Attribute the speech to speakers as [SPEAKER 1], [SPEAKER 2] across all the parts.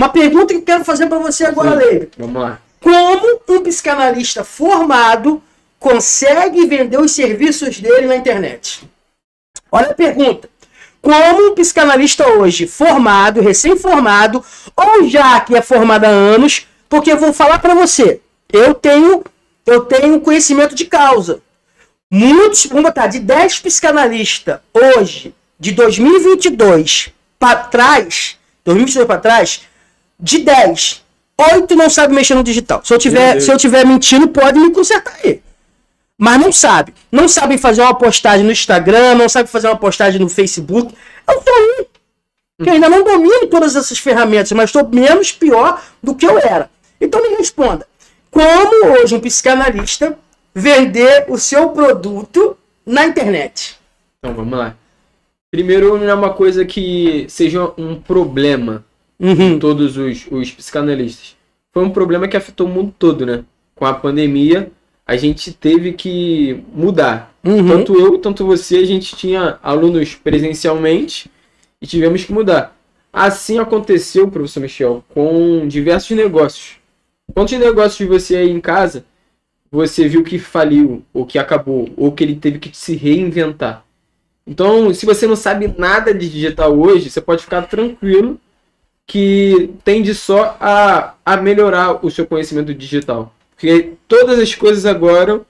[SPEAKER 1] Uma pergunta que eu quero fazer para você agora, Leire.
[SPEAKER 2] Vamos lá.
[SPEAKER 1] Como um psicanalista formado consegue vender os serviços dele na internet? Olha a pergunta. Como um psicanalista hoje, formado, recém-formado, ou já que é formado há anos, porque eu vou falar para você, eu tenho, eu tenho conhecimento de causa. Muitos, vamos botar, de 10 psicanalistas hoje, de 2022 para trás, 2022 para trás, de 10, 8 não sabe mexer no digital. Se eu tiver, se eu tiver mentindo, pode me consertar aí. Mas não sabe. Não sabem fazer uma postagem no Instagram, não sabe fazer uma postagem no Facebook. Eu sou um que ainda não domino todas essas ferramentas, mas estou menos pior do que eu era. Então me responda. Como hoje um psicanalista vender o seu produto na internet?
[SPEAKER 2] Então vamos lá. Primeiro, não é uma coisa que seja um problema
[SPEAKER 1] Uhum.
[SPEAKER 2] todos os, os psicanalistas. Foi um problema que afetou o mundo todo, né? Com a pandemia, a gente teve que mudar.
[SPEAKER 1] Uhum.
[SPEAKER 2] Tanto eu, tanto você, a gente tinha alunos presencialmente e tivemos que mudar. Assim aconteceu, professor Michel, com diversos negócios. Quantos negócios você aí em casa você viu que faliu, ou que acabou, ou que ele teve que se reinventar? Então, se você não sabe nada de digital hoje, você pode ficar tranquilo que tende só a, a melhorar o seu conhecimento digital. Porque todas as coisas agora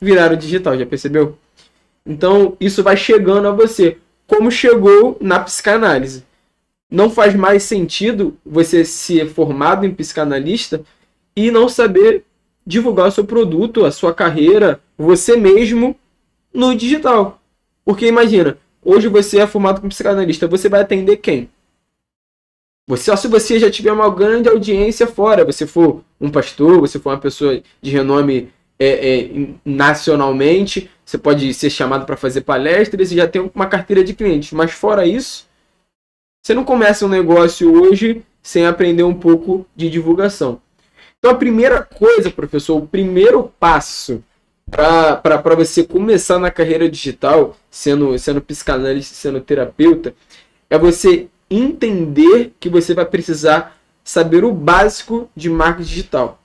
[SPEAKER 2] viraram digital, já percebeu? Então, isso vai chegando a você, como chegou na psicanálise. Não faz mais sentido você ser formado em psicanalista e não saber divulgar o seu produto, a sua carreira, você mesmo no digital. Porque imagina, hoje você é formado como psicanalista, você vai atender quem? Você, só se você já tiver uma grande audiência fora, você for um pastor, você for uma pessoa de renome é, é, nacionalmente, você pode ser chamado para fazer palestras e já tem uma carteira de clientes. Mas fora isso, você não começa um negócio hoje sem aprender um pouco de divulgação. Então a primeira coisa, professor, o primeiro passo para você começar na carreira digital, sendo, sendo psicanalista, sendo terapeuta, é você entender que você vai precisar saber o básico de marketing digital.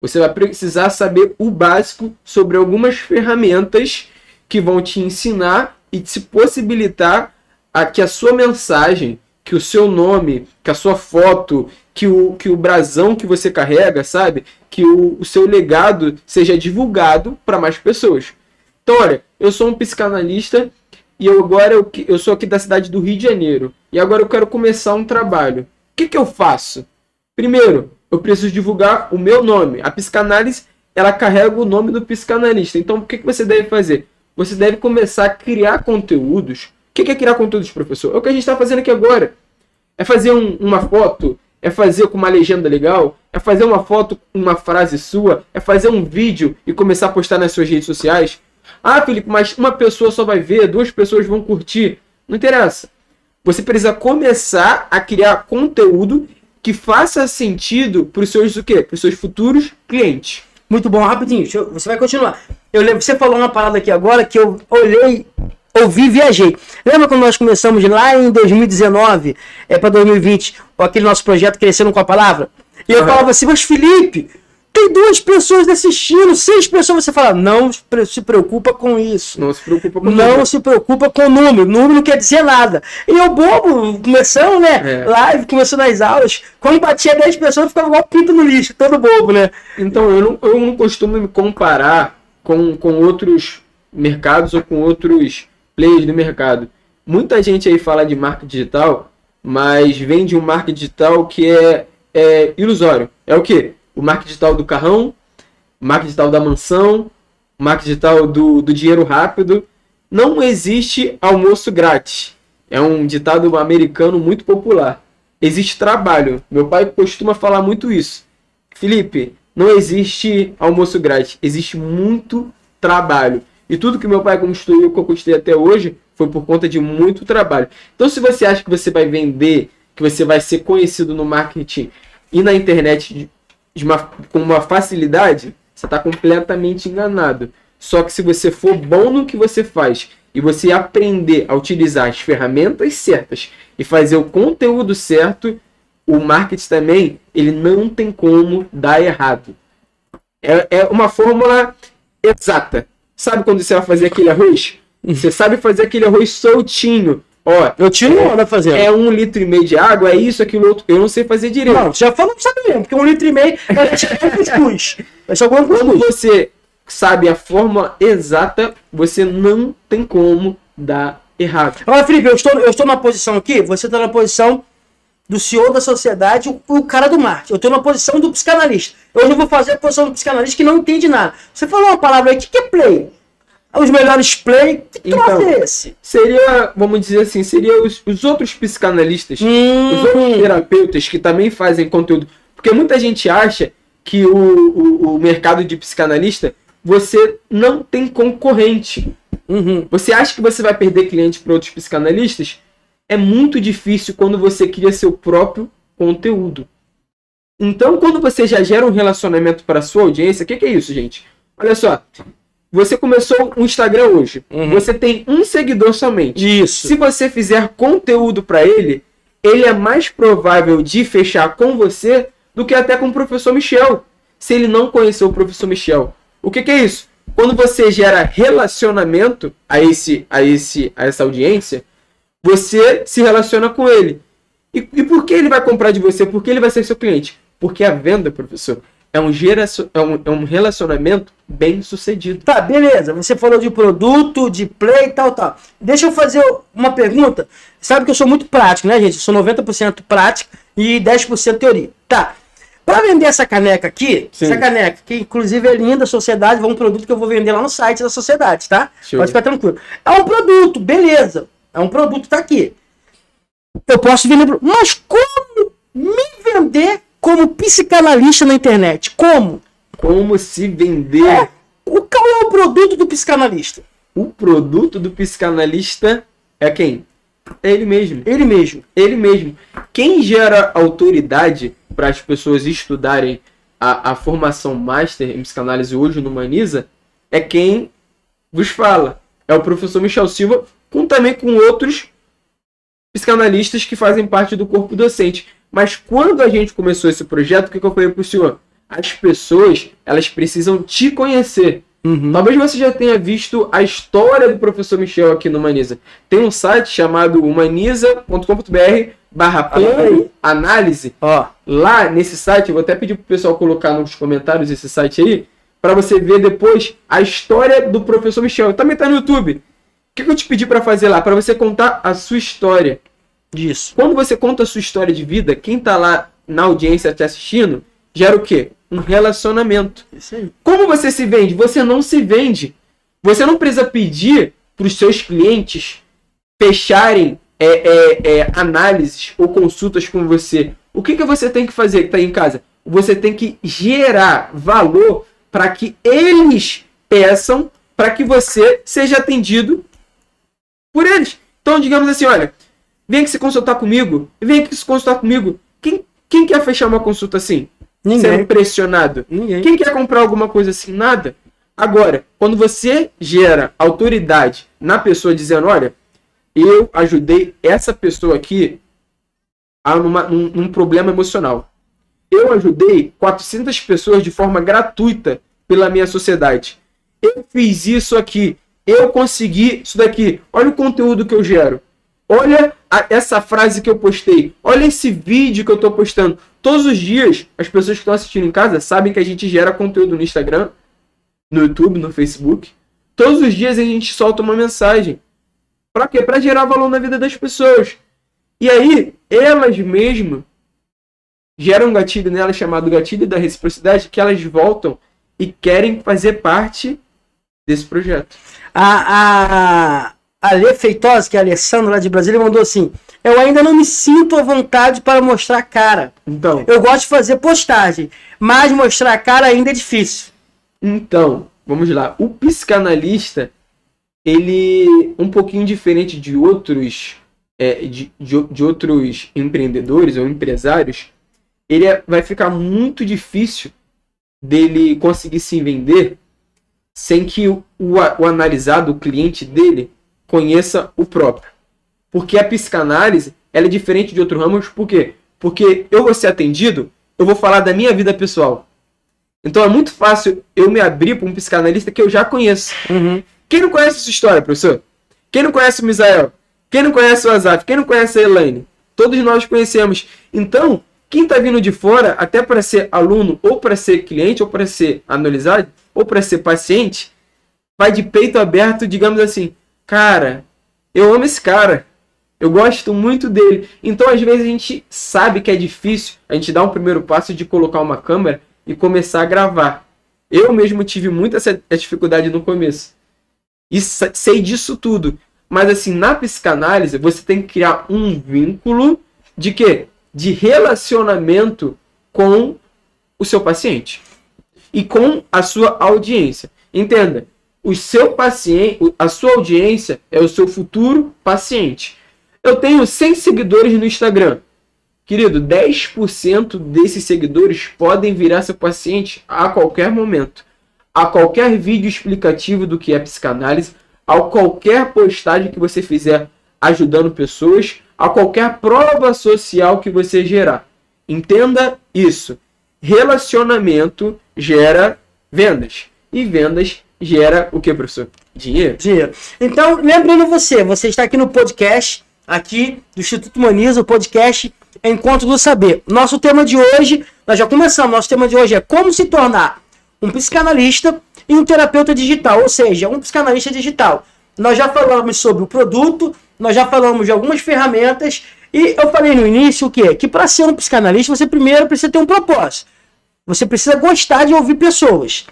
[SPEAKER 2] Você vai precisar saber o básico sobre algumas ferramentas que vão te ensinar e te possibilitar a que a sua mensagem, que o seu nome, que a sua foto, que o, que o brasão que você carrega, sabe? Que o, o seu legado seja divulgado para mais pessoas. Então, olha, eu sou um psicanalista e eu agora eu, eu sou aqui da cidade do Rio de Janeiro e agora eu quero começar um trabalho. O que, que eu faço? Primeiro, eu preciso divulgar o meu nome. A psicanálise ela carrega o nome do psicanalista. Então, o que, que você deve fazer? Você deve começar a criar conteúdos. O que, que é criar conteúdos, professor? É o que a gente está fazendo aqui agora. É fazer um, uma foto, é fazer com uma legenda legal, é fazer uma foto com uma frase sua, é fazer um vídeo e começar a postar nas suas redes sociais. Ah, Felipe, mas uma pessoa só vai ver, duas pessoas vão curtir. Não interessa. Você precisa começar a criar conteúdo que faça sentido para os seus o quê? Para os seus futuros clientes.
[SPEAKER 1] Muito bom, rapidinho, eu, você vai continuar. Eu lembro, você falou uma parada aqui agora que eu olhei, ouvi viajei. Lembra quando nós começamos lá em 2019, é para 2020, aquele nosso projeto Crescendo com a Palavra? E eu uhum. falava assim, mas Felipe, tem duas pessoas assistindo, seis pessoas. Você fala, não se preocupa com isso.
[SPEAKER 2] Não se preocupa com
[SPEAKER 1] Não número. se preocupa com o número. Número não quer dizer nada. E eu, bobo, começando, né? É. Live, começando as aulas. Quando batia 10 pessoas, ficava igual pinto no lixo, todo bobo, né?
[SPEAKER 2] Então, eu não, eu não costumo me comparar com, com outros mercados ou com outros players do mercado. Muita gente aí fala de marca digital, mas vem de um marketing digital que é, é ilusório. É o quê? O marketing digital do carrão, o marketing digital da mansão, o marketing digital do, do dinheiro rápido. Não existe almoço grátis. É um ditado americano muito popular. Existe trabalho. Meu pai costuma falar muito isso. Felipe, não existe almoço grátis. Existe muito trabalho. E tudo que meu pai construiu, que eu construí até hoje, foi por conta de muito trabalho. Então, se você acha que você vai vender, que você vai ser conhecido no marketing e na internet uma, com uma facilidade, você está completamente enganado. Só que se você for bom no que você faz e você aprender a utilizar as ferramentas certas e fazer o conteúdo certo, o marketing também, ele não tem como dar errado. É, é uma fórmula exata. Sabe quando você vai fazer aquele arroz? Você sabe fazer aquele arroz soltinho. Ó,
[SPEAKER 1] Eu tiro uma hora fazendo.
[SPEAKER 2] é um litro e meio de água, é isso, aquilo outro. Eu não sei fazer direito.
[SPEAKER 1] Não, já falou que sabe mesmo, porque um litro e meio é cuscuz. Deixar com
[SPEAKER 2] Quando
[SPEAKER 1] cuscuz.
[SPEAKER 2] você sabe a forma exata, você não tem como dar errado.
[SPEAKER 1] Agora, Felipe, eu estou, eu estou na posição aqui, você está na posição do CEO da sociedade, o, o cara do marketing. Eu estou na posição do psicanalista. Eu não vou fazer a posição do psicanalista que não entende nada. Você falou uma palavra aí, o que, que é play? Os melhores play, que
[SPEAKER 2] Então.
[SPEAKER 1] é esse?
[SPEAKER 2] Seria, vamos dizer assim, seria os, os outros psicanalistas,
[SPEAKER 1] Hum.
[SPEAKER 2] os outros terapeutas que também fazem conteúdo. Porque muita gente acha que o, o, o mercado de psicanalista, você não tem concorrente.
[SPEAKER 1] Uhum.
[SPEAKER 2] Você acha que você vai perder cliente para outros psicanalistas? É muito difícil quando você cria seu próprio conteúdo. Então, quando você já gera um relacionamento para sua audiência, o que, que é isso, gente? Olha só, você começou um Instagram hoje,
[SPEAKER 1] Uhum.
[SPEAKER 2] você tem um seguidor somente.
[SPEAKER 1] Isso.
[SPEAKER 2] Se você fizer conteúdo para ele, ele é mais provável de fechar com você do que até com o professor Michel, se ele não conheceu o professor Michel. O que, que é isso? Quando você gera relacionamento a esse, a esse, a essa audiência, você se relaciona com ele. E, e por que ele vai comprar de você? Por que ele vai ser seu cliente? Porque a venda, professor, é um, geraço- é um, é um relacionamento bem sucedido.
[SPEAKER 1] Tá, beleza. Você falou de produto, de play e tal, tal. Deixa eu fazer uma pergunta. Sabe que eu sou muito prático, né, gente? Eu sou 90% prático e 10% teoria. Tá. Pra vender essa caneca aqui,
[SPEAKER 2] Sim.
[SPEAKER 1] essa caneca, que inclusive é linda, sociedade, é um produto que eu vou vender lá no site da sociedade, tá?
[SPEAKER 2] Show.
[SPEAKER 1] Pode ficar tranquilo. É um produto, beleza. É um produto, tá aqui. Eu posso vender. Mas como me vender como psicanalista na internet? Como?
[SPEAKER 2] Como se vender
[SPEAKER 1] É, o, qual é o produto do psicanalista?
[SPEAKER 2] o produto do psicanalista é quem? É ele mesmo.
[SPEAKER 1] Ele mesmo.
[SPEAKER 2] Ele mesmo. Quem gera autoridade para as pessoas estudarem a, a formação master em psicanálise hoje no Humaniza é quem vos fala. É o professor Michel Silva, com, também com outros psicanalistas que fazem parte do corpo docente. Mas quando a gente começou esse projeto, o que, que eu falei para o senhor? As pessoas, elas precisam te conhecer. Talvez você já tenha visto a história do professor Michel aqui no Humaniza. Tem um site chamado humaniza.com.br barra plano análise.
[SPEAKER 1] Ó,
[SPEAKER 2] Lá nesse site, eu vou até pedir pro pessoal colocar nos comentários esse site aí, para você ver depois a história do professor Michel. Também tá no YouTube. O que, que eu te pedi para fazer lá? Para você contar a sua história.
[SPEAKER 1] Disso.
[SPEAKER 2] Quando você conta a sua história de vida, quem tá lá na audiência te assistindo, gera o quê? Um relacionamento. Como você se vende? Você não se vende. Você não precisa pedir para os seus clientes fecharem é, é, é, análises ou consultas com você. O que, que você tem que fazer que está em casa? Você tem que gerar valor para que eles peçam para que você seja atendido por eles. Então, digamos assim, olha, vem aqui se consultar comigo, vem aqui se consultar comigo. Quem, quem quer fechar uma consulta assim?
[SPEAKER 1] Ninguém.
[SPEAKER 2] Sendo pressionado.
[SPEAKER 1] Ninguém.
[SPEAKER 2] Quem quer comprar alguma coisa assim? Nada. Agora, quando você gera autoridade na pessoa dizendo, olha, eu ajudei essa pessoa aqui a numa, num, num problema emocional. Eu ajudei 400 pessoas de forma gratuita pela minha sociedade. Eu fiz isso aqui. Eu consegui isso daqui. Olha o conteúdo que eu gero. Olha essa frase que eu postei. Olha esse vídeo que eu estou postando. Todos os dias, as pessoas que estão assistindo em casa sabem que a gente gera conteúdo no Instagram, no YouTube, no Facebook. Todos os dias a gente solta uma mensagem. Para quê? Para gerar valor na vida das pessoas. E aí, elas mesmo geram um gatilho nela chamado gatilho da reciprocidade, que elas voltam e querem fazer parte desse projeto.
[SPEAKER 1] A, a, a Lê Feitosa, que é a Alessandra lá de Brasília, mandou assim: Eu ainda não me sinto à vontade para mostrar a cara.
[SPEAKER 2] Então,
[SPEAKER 1] Eu gosto de fazer postagem, mas mostrar a cara ainda é difícil.
[SPEAKER 2] Então, vamos lá. O psicanalista, ele um pouquinho diferente de outros é, de, de, de outros empreendedores ou empresários, ele é- vai ficar muito difícil dele conseguir se vender sem que o, o, o analisado, o cliente dele, conheça o próprio. Porque a psicanálise ela é diferente de outros ramos, por quê? Porque eu vou ser atendido, eu vou falar da minha vida pessoal. Então é muito fácil eu me abrir para um psicanalista que eu já conheço.
[SPEAKER 1] Uhum.
[SPEAKER 2] Quem não conhece essa história, professor? Quem não conhece o Misael? Quem não conhece o Azaf? Quem não conhece a Elaine? Todos nós conhecemos. Então, quem está vindo de fora, até para ser aluno, ou para ser cliente, ou para ser analisado, ou para ser paciente, vai de peito aberto, digamos assim, cara, eu amo esse cara. Eu gosto muito dele. Então, às vezes, a gente sabe que é difícil a gente dar um primeiro passo de colocar uma câmera e começar a gravar. Eu mesmo tive muita essa dificuldade no começo. E sei disso tudo. Mas assim, na psicanálise, você tem que criar um vínculo de quê? De relacionamento com o seu paciente e com a sua audiência. Entenda, o seu paciente, a sua audiência é o seu futuro paciente. Eu tenho 100 seguidores no Instagram. Querido, 10% desses seguidores podem virar seu paciente a qualquer momento. A qualquer vídeo explicativo do que é psicanálise, a qualquer postagem que você fizer ajudando pessoas, a qualquer prova social que você gerar. Entenda isso. Relacionamento gera vendas. E vendas gera o que, professor? Dinheiro.
[SPEAKER 1] Dinheiro. Então, lembrando você, você está aqui no podcast, aqui do Instituto Maniza, o podcast Encontro do Saber. Nosso tema de hoje, nós já começamos, nosso tema de hoje é como se tornar um psicanalista e um terapeuta digital, ou seja, um psicanalista digital. Nós já falamos sobre o produto, nós já falamos de algumas ferramentas e eu falei no início o quê? Que para ser um psicanalista você primeiro precisa ter um propósito. Você precisa gostar de ouvir pessoas.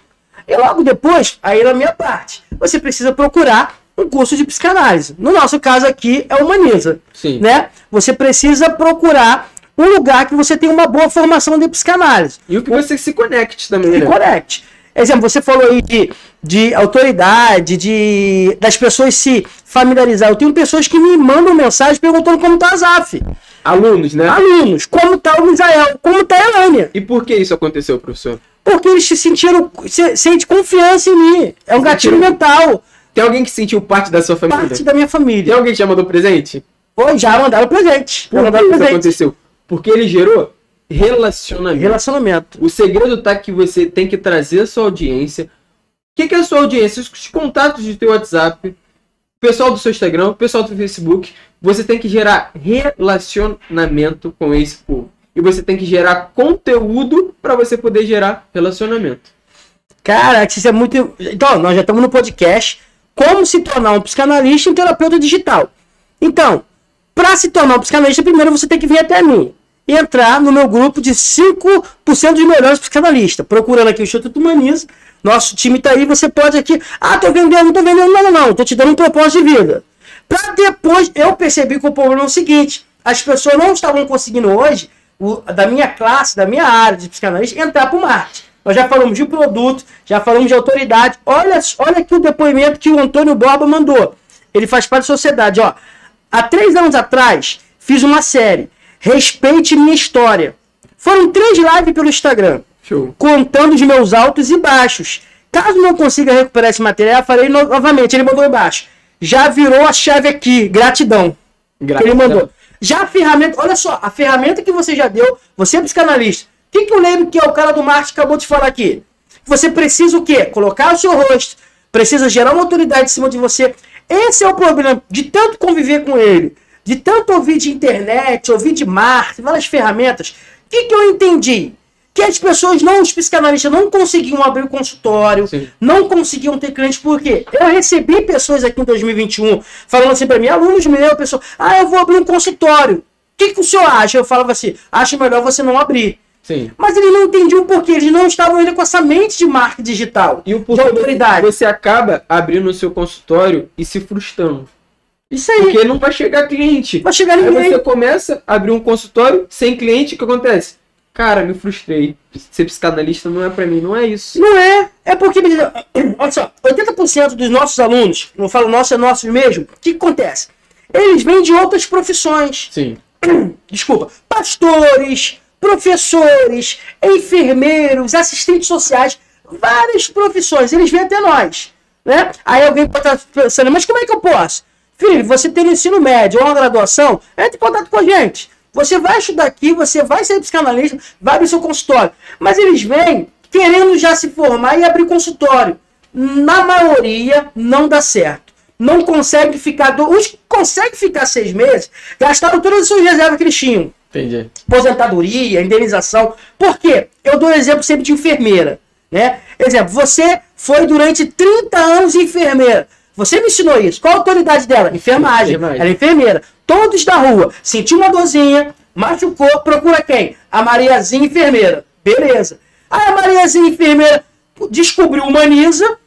[SPEAKER 1] E logo depois, aí na minha parte, você precisa procurar um curso de psicanálise. No nosso caso aqui é Humaniza.
[SPEAKER 2] Sim.
[SPEAKER 1] Né? Você precisa procurar um lugar que você tenha uma boa formação de psicanálise.
[SPEAKER 2] E o que você se conecte também,
[SPEAKER 1] se né? conecte. Exemplo, você falou aí de, de autoridade, de das pessoas se familiarizar. Eu tenho pessoas que me mandam mensagem perguntando como tá a ZAF.
[SPEAKER 2] Alunos, né?
[SPEAKER 1] Alunos. Como tá o Misael? Como tá a Elânia?
[SPEAKER 2] E por que isso aconteceu, professor?
[SPEAKER 1] Porque eles se sentiram, se, sente confiança em mim. É um gatilho mental.
[SPEAKER 2] Tem alguém que sentiu parte da sua família?
[SPEAKER 1] Parte da minha família.
[SPEAKER 2] Tem alguém que já mandou presente?
[SPEAKER 1] Foi, já mandaram presente.
[SPEAKER 2] Por
[SPEAKER 1] já
[SPEAKER 2] que
[SPEAKER 1] mandaram
[SPEAKER 2] isso
[SPEAKER 1] presente.
[SPEAKER 2] aconteceu? Porque ele gerou relacionamento.
[SPEAKER 1] Relacionamento.
[SPEAKER 2] O segredo tá que você tem que trazer a sua audiência. O que, que é a sua audiência? Os contatos do teu WhatsApp, o pessoal do seu Instagram, o pessoal do Facebook. Você tem que gerar relacionamento com esse povo. E você tem que gerar conteúdo para você poder gerar relacionamento.
[SPEAKER 1] Cara, isso é muito. Então, nós já estamos no podcast. Como se tornar um psicanalista e um terapeuta digital. Então, para se tornar um psicanalista, primeiro você tem que vir até mim e entrar no meu grupo de 5% dos melhores psicanalistas. Procurando aqui o Instituto Humaniza. Nosso time tá aí, você pode aqui. Ah, tô vendendo, não tô vendendo, não, não, não. Tô te dando um propósito de vida. Para depois, eu percebi que o problema é o seguinte: as pessoas não estavam conseguindo hoje, o, da minha classe, da minha área de psicanalista, entrar para o marketing. Nós já falamos de produto, já falamos de autoridade. Olha, olha aqui o depoimento que o Antônio Borba mandou. Ele faz parte da sociedade. Ó. Há três anos atrás, fiz uma série. Respeite minha história. Foram três lives pelo Instagram.
[SPEAKER 2] Show.
[SPEAKER 1] Contando os meus altos e baixos. Caso não consiga recuperar esse material, farei no novamente. Ele mandou embaixo. Já virou a chave aqui. Gratidão.
[SPEAKER 2] Gratidão.
[SPEAKER 1] Ele mandou. Já a ferramenta, olha só, a ferramenta que você já deu, você é psicanalista. O que, que eu lembro que é o cara do marketing acabou de falar aqui? Você precisa o quê? Colocar o seu rosto, precisa gerar uma autoridade em cima de você. Esse é o problema de tanto conviver com ele, de tanto ouvir de internet, ouvir de marketing, várias ferramentas. O que, que eu entendi? Que as pessoas, não, os psicanalistas, não conseguiam abrir o consultório,
[SPEAKER 2] Sim.
[SPEAKER 1] não conseguiam ter clientes, por quê? Eu recebi pessoas aqui em 2021 falando assim para mim, alunos meus, pessoal, ah, eu vou abrir um consultório. O que, que o senhor acha? Eu falava assim, acho melhor você não abrir.
[SPEAKER 2] Sim.
[SPEAKER 1] Mas eles não entendiam por quê, eles não estavam ainda com essa mente de marketing digital,
[SPEAKER 2] E o
[SPEAKER 1] de
[SPEAKER 2] porquê
[SPEAKER 1] autoridade.
[SPEAKER 2] você acaba abrindo o seu consultório e se frustrando.
[SPEAKER 1] Isso aí,
[SPEAKER 2] Porque não vai chegar cliente.
[SPEAKER 1] vai chegar
[SPEAKER 2] Aí
[SPEAKER 1] ninguém.
[SPEAKER 2] você começa a abrir um consultório sem cliente, o que acontece? Cara, me frustrei. Ser psicanalista não é pra mim, não é isso.
[SPEAKER 1] Não é. É porque, olha só, 80% dos nossos alunos, não falo nossos, é nossos mesmo, o que, que acontece? Eles vêm de outras profissões.
[SPEAKER 2] Sim.
[SPEAKER 1] Desculpa, pastores, professores, enfermeiros, assistentes sociais, várias profissões, eles vêm até nós. Né? Aí alguém pode estar pensando, mas como é que eu posso? Filho, você tem no ensino médio ou uma graduação, entre em contato com a gente. Você vai estudar aqui, você vai ser psicanalista, vai abrir seu consultório. Mas eles vêm querendo já se formar e abrir consultório. Na maioria, não dá certo. Não consegue ficar. Do... Os que conseguem ficar seis meses gastaram todas as suas reservas que eles tinham.
[SPEAKER 2] Entendi.
[SPEAKER 1] Aposentadoria, indenização. Por quê? Eu dou exemplo sempre de enfermeira. Né? Exemplo, você foi durante 30 anos enfermeira. Você me ensinou isso. Qual a autoridade dela? Enfermagem.
[SPEAKER 2] Enfermagem.
[SPEAKER 1] Ela é enfermeira. Todos da rua. Sentiu uma dorzinha, machucou, procura quem? A Mariazinha enfermeira. Beleza. Aí a Mariazinha enfermeira descobriu humaniza,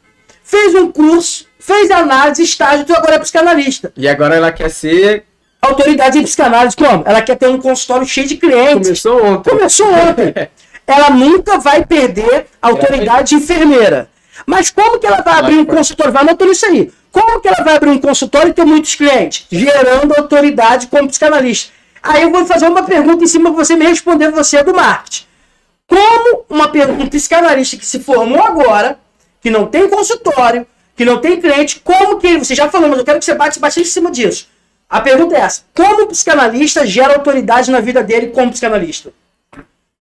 [SPEAKER 1] fez um curso, fez análise, estágio, tu agora é psicanalista.
[SPEAKER 2] E agora ela quer ser.
[SPEAKER 1] Autoridade em psicanálise, como? Ela quer ter um consultório cheio de clientes.
[SPEAKER 2] Começou ontem.
[SPEAKER 1] Começou ontem. Ela nunca vai perder a autoridade de enfermeira. Mas como que ela vai abrir um consultório? Vai anotando isso aí. Como que ela vai abrir um consultório e ter muitos clientes? Gerando autoridade como psicanalista. Aí eu vou fazer uma pergunta em cima para você me responder, você é do marketing. Como uma um psicanalista que se formou agora, que não tem consultório, que não tem cliente, como que você já falou, mas eu quero que você bate bastante em cima disso. A pergunta é essa: como o psicanalista gera autoridade na vida dele como psicanalista?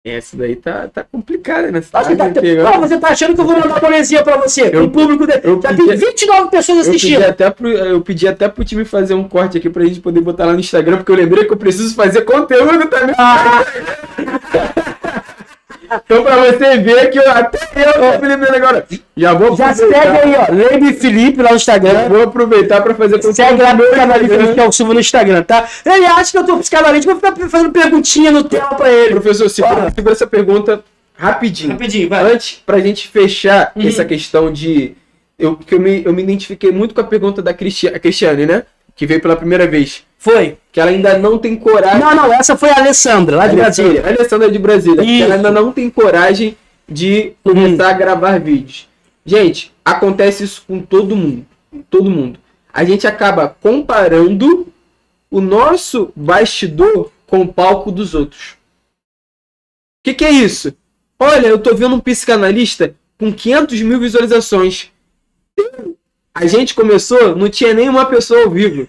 [SPEAKER 2] Essa daí tá, tá complicada, né? Você
[SPEAKER 1] Acho que tá, Pô, você tá achando que eu vou mandar poesia pra você?
[SPEAKER 2] Eu-
[SPEAKER 1] o público
[SPEAKER 2] eu
[SPEAKER 1] Já
[SPEAKER 2] pedi-
[SPEAKER 1] tem 29 pessoas
[SPEAKER 2] Eu pedi,
[SPEAKER 1] assistindo.
[SPEAKER 2] até pro, eu pedi até pro time fazer um corte aqui pra gente poder botar lá no Instagram, porque eu lembrei que eu preciso fazer conteúdo também. Então pra você ver que eu, até eu tô me lembrando agora. Já vou
[SPEAKER 1] Já segue aí, ó. Lembre Felipe lá no Instagram.
[SPEAKER 2] vou aproveitar pra fazer
[SPEAKER 1] Segue lá no canal de Felipe, que é o Silva no Instagram, tá? Ele acha que eu tô psicanalista, vou ficar fazendo perguntinha no tema pra ele.
[SPEAKER 2] Professor,
[SPEAKER 1] Fala.
[SPEAKER 2] segura essa pergunta rapidinho.
[SPEAKER 1] Rapidinho, vai.
[SPEAKER 2] Antes, pra gente fechar
[SPEAKER 1] Uhum.
[SPEAKER 2] essa questão de. Eu, que eu, me, eu me identifiquei muito com a pergunta da Cristi- a Cristiane, né? Que veio pela primeira vez.
[SPEAKER 1] Foi.
[SPEAKER 2] Que ela ainda não tem coragem.
[SPEAKER 1] Não, não, essa foi a Alessandra, lá de Brasília.
[SPEAKER 2] A Alessandra de Brasília. que ela ainda não tem coragem de começar a gravar vídeos. Gente, acontece isso com todo mundo. Todo mundo. A gente acaba comparando o nosso bastidor com o palco dos outros. O que, que é isso? Olha, eu tô vendo um psicanalista com 500 mil visualizações. A gente começou, não tinha nenhuma pessoa ao vivo.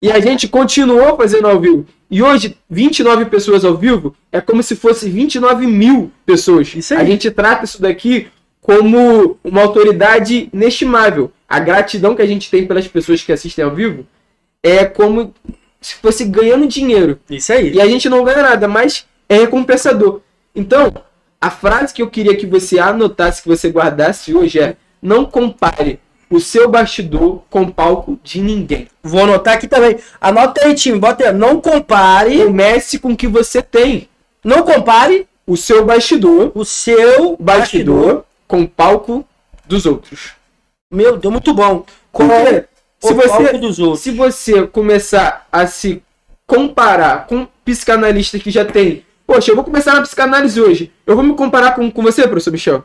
[SPEAKER 2] E a gente continuou fazendo ao vivo. E hoje, 29 pessoas ao vivo é como se fosse 29 mil pessoas.
[SPEAKER 1] Isso aí.
[SPEAKER 2] A gente trata isso daqui como uma autoridade inestimável. A gratidão que a gente tem pelas pessoas que assistem ao vivo é como se fosse ganhando dinheiro.
[SPEAKER 1] Isso aí.
[SPEAKER 2] E a gente não ganha nada, mas é recompensador. Então, a frase que eu queria que você anotasse, que você guardasse hoje é: não compare o seu bastidor com o palco de ninguém.
[SPEAKER 1] Vou anotar aqui também. Anota aí, time. Bota aí. Não compare.
[SPEAKER 2] Comece com o que você tem.
[SPEAKER 1] Não compare
[SPEAKER 2] O seu bastidor,
[SPEAKER 1] o seu
[SPEAKER 2] bastidor,
[SPEAKER 1] bastidor.
[SPEAKER 2] com o palco dos outros.
[SPEAKER 1] Meu Deus, muito bom.
[SPEAKER 2] Porque
[SPEAKER 1] Compare
[SPEAKER 2] se
[SPEAKER 1] o palco
[SPEAKER 2] você,
[SPEAKER 1] dos outros.
[SPEAKER 2] se você começar a se comparar com psicanalistas que já tem, poxa, eu vou começar na psicanálise hoje. Eu vou me comparar com, com você, professor Michel?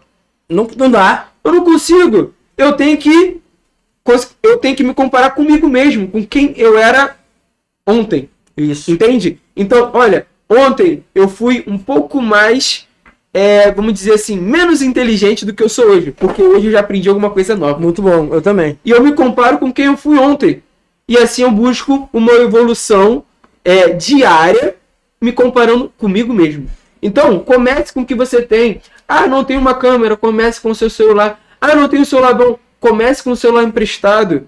[SPEAKER 1] Não, não dá.
[SPEAKER 2] Eu não consigo. Eu tenho que eu tenho que me comparar comigo mesmo, com quem eu era ontem.
[SPEAKER 1] Isso.
[SPEAKER 2] Entende? Então, olha, ontem eu fui um pouco mais, é, vamos dizer assim, menos inteligente do que eu sou hoje, porque hoje eu já aprendi alguma coisa nova.
[SPEAKER 1] Muito bom. Eu também.
[SPEAKER 2] E eu me comparo com quem eu fui ontem. E assim eu busco uma evolução é, diária, me comparando comigo mesmo. Então, comece com o que você tem. Ah, não tem uma câmera, comece com o seu celular. Ah, não tem um celular bom, comece com o celular emprestado.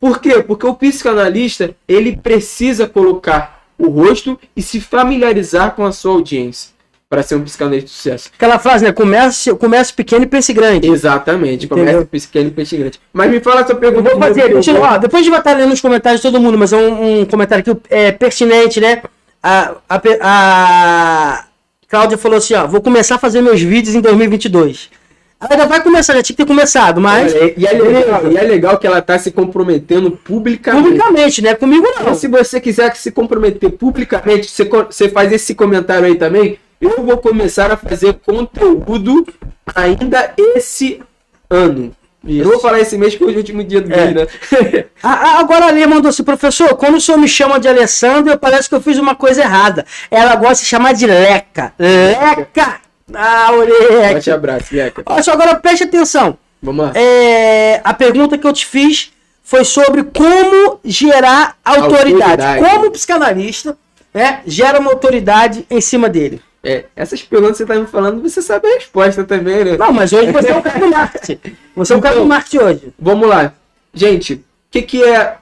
[SPEAKER 2] Por quê? Porque o psicanalista, ele precisa colocar o rosto e se familiarizar com a sua audiência para ser um psicanalista de sucesso.
[SPEAKER 1] Aquela frase, né? Comece, comece pequeno e pense grande.
[SPEAKER 2] Exatamente,
[SPEAKER 1] Entendeu?
[SPEAKER 2] comece pequeno e peixe grande. Mas me fala essa
[SPEAKER 1] Eu
[SPEAKER 2] pergunta.
[SPEAKER 1] vou fazer,
[SPEAKER 2] que
[SPEAKER 1] eu-
[SPEAKER 2] vou-
[SPEAKER 1] ó, depois de estar lendo os comentários de todo mundo, mas é um, um comentário aqui é, pertinente, né? A, a, a Cláudia falou assim, ó, vou começar a fazer meus vídeos em 2022. Ela ainda vai começar, já tinha que ter começado, mas
[SPEAKER 2] Olha, e, é legal, e é legal que ela tá se comprometendo publicamente.
[SPEAKER 1] publicamente, né? Comigo
[SPEAKER 2] Então,
[SPEAKER 1] não.
[SPEAKER 2] se você quiser se comprometer publicamente, você, você faz esse comentário aí também. Eu vou começar a fazer conteúdo ainda esse ano. Eu não vou falar esse mês, que hoje é o último dia do
[SPEAKER 1] É.
[SPEAKER 2] mês, né?
[SPEAKER 1] A- agora a Lê mandou assim, professor, quando o senhor me chama de Alessandro, eu parece que eu fiz uma coisa errada. Ela gosta de chamar de Leca. Leca! Ah,
[SPEAKER 2] Forte
[SPEAKER 1] Leca.
[SPEAKER 2] abraço, Leca.
[SPEAKER 1] Olha só, agora preste atenção.
[SPEAKER 2] Vamos lá.
[SPEAKER 1] É, a pergunta que eu te fiz foi sobre como gerar autoridade.
[SPEAKER 2] Autoridade.
[SPEAKER 1] Como psicanalista, é, gera uma autoridade em cima dele?
[SPEAKER 2] É, essas perguntas que você tá me falando, você sabe a resposta também, né?
[SPEAKER 1] Não, mas hoje você é o cara do marketing. Você é o cara do
[SPEAKER 2] Então,
[SPEAKER 1] marketing hoje.
[SPEAKER 2] Vamos lá. Gente, o que, que é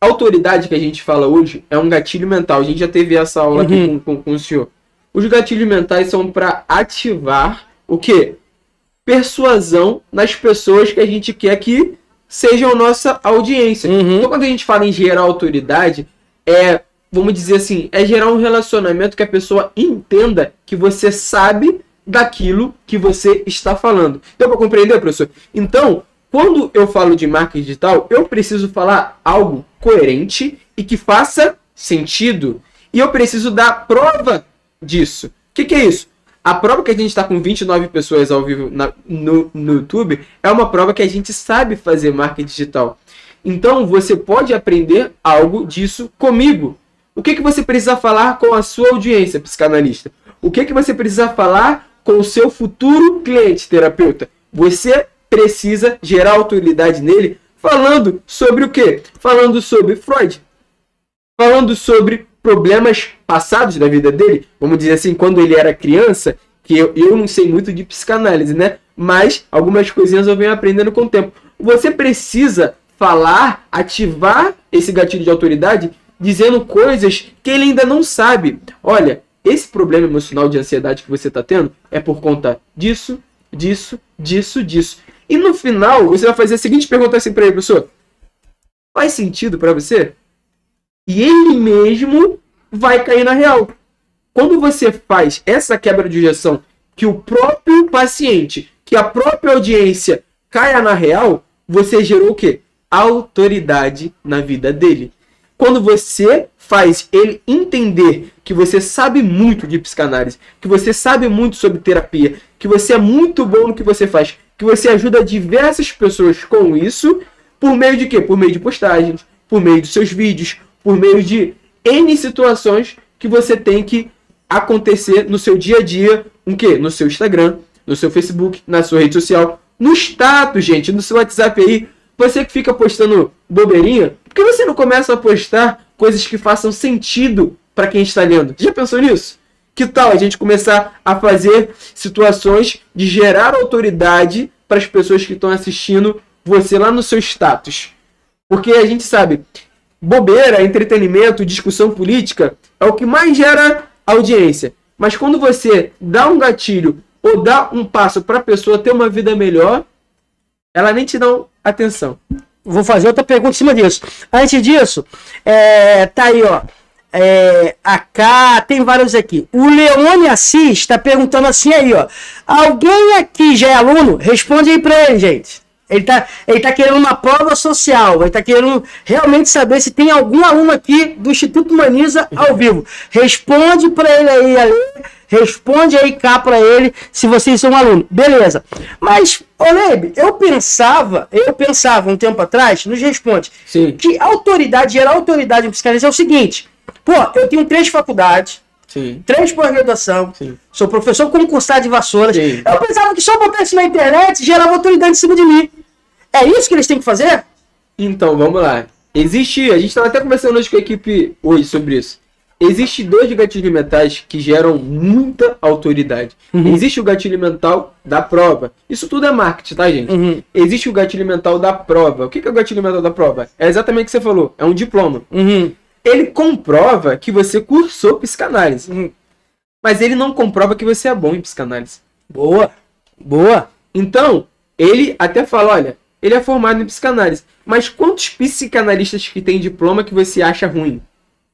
[SPEAKER 2] autoridade que a gente fala hoje? É um gatilho mental. A gente já teve essa aula aqui
[SPEAKER 1] Uhum.
[SPEAKER 2] com, com, com o senhor. Os gatilhos mentais são para ativar o quê? Persuasão nas pessoas que a gente quer que sejam nossa audiência.
[SPEAKER 1] Uhum.
[SPEAKER 2] Então, quando a gente fala em gerar autoridade, é, vamos dizer assim, é gerar um relacionamento que a pessoa entenda que você sabe daquilo que você está falando. Deu para compreender, professor? Então, quando eu falo de marketing digital, eu preciso falar algo coerente e que faça sentido. E eu preciso dar prova disso. O que, que é isso? A prova que a gente está com 29 pessoas ao vivo na- no, no YouTube é uma prova que a gente sabe fazer marketing digital. Então você pode aprender algo disso comigo. O que, que você precisa falar com a sua audiência, psicanalista? O que, que você precisa falar com o seu futuro cliente terapeuta? Você precisa gerar autoridade nele falando sobre o quê? Falando sobre Freud, falando sobre problemas passados da vida dele, vamos dizer assim, quando ele era criança, que eu, eu não sei muito de psicanálise, né? Mas algumas coisinhas eu venho aprendendo com o tempo. Você precisa falar, ativar esse gatilho de autoridade, dizendo coisas que ele ainda não sabe. Olha, esse problema emocional de ansiedade que você está tendo é por conta disso, disso, disso, disso. E no final, você vai fazer a seguinte pergunta assim para ele, professor: Faz sentido para você? E ele mesmo vai cair na real. Quando você faz essa quebra de objeção, que o próprio paciente, que a própria audiência caia na real, você gerou o quê? Autoridade na vida dele. Quando você faz ele entender que você sabe muito de psicanálise, que você sabe muito sobre terapia, que você é muito bom no que você faz, que você ajuda diversas pessoas com isso, por meio de quê? Por meio de postagens, por meio dos seus vídeos, por meio de N situações que você tem que acontecer no seu dia a dia, o quê? No seu Instagram, no seu Facebook, na sua rede social, no status, gente, no seu WhatsApp aí. Você que fica postando bobeirinha, por que você não começa a postar coisas que façam sentido para quem está lendo? Já pensou nisso? Que tal a gente começar a fazer situações de gerar autoridade para as pessoas que estão assistindo você lá no seu status? Porque a gente sabe, bobeira, entretenimento, discussão política é o que mais gera audiência. Mas quando você dá um gatilho ou dá um passo para a pessoa ter uma vida melhor, ela nem te dá atenção.
[SPEAKER 1] Vou fazer outra pergunta em cima disso. Antes disso, é, tá aí, ó. É, a K, tem vários aqui. O Leone Assis está perguntando assim aí, ó. Alguém aqui já é aluno? Responde aí pra ele, gente. Ele tá, ele tá querendo uma prova social. Ele tá querendo realmente saber se tem algum aluno aqui do Instituto Humaniza ao vivo. Responde pra ele aí, Ale. Responde aí cá pra ele se vocês são aluno. Beleza. Mas, ô Leib, eu pensava, eu pensava um tempo atrás, nos responde,
[SPEAKER 2] Sim.
[SPEAKER 1] que autoridade, gerar autoridade em psicanálise é o seguinte. Pô, eu tenho três faculdades,
[SPEAKER 2] Sim.
[SPEAKER 1] três pós-graduação, sou professor concursado de vassouras.
[SPEAKER 2] Sim.
[SPEAKER 1] Eu pensava que só botar isso na internet gerava autoridade em cima de mim. É isso que eles têm que fazer?
[SPEAKER 2] Então, vamos lá. Existe, a gente estava até conversando hoje com a equipe hoje sobre isso. Existe dois gatilhos mentais que geram muita autoridade.
[SPEAKER 1] Uhum.
[SPEAKER 2] Existe o gatilho mental da prova. Isso tudo é marketing, tá, gente?
[SPEAKER 1] Uhum.
[SPEAKER 2] Existe o gatilho mental da prova. O que que é o gatilho mental da prova? É exatamente o que você falou. É um diploma.
[SPEAKER 1] Uhum.
[SPEAKER 2] Ele comprova que você cursou psicanálise.
[SPEAKER 1] Uhum.
[SPEAKER 2] Mas ele não comprova que você é bom em psicanálise.
[SPEAKER 1] Boa. Boa.
[SPEAKER 2] Então, ele até fala, olha, ele é formado em psicanálise. Mas quantos psicanalistas que tem diploma que você acha ruim?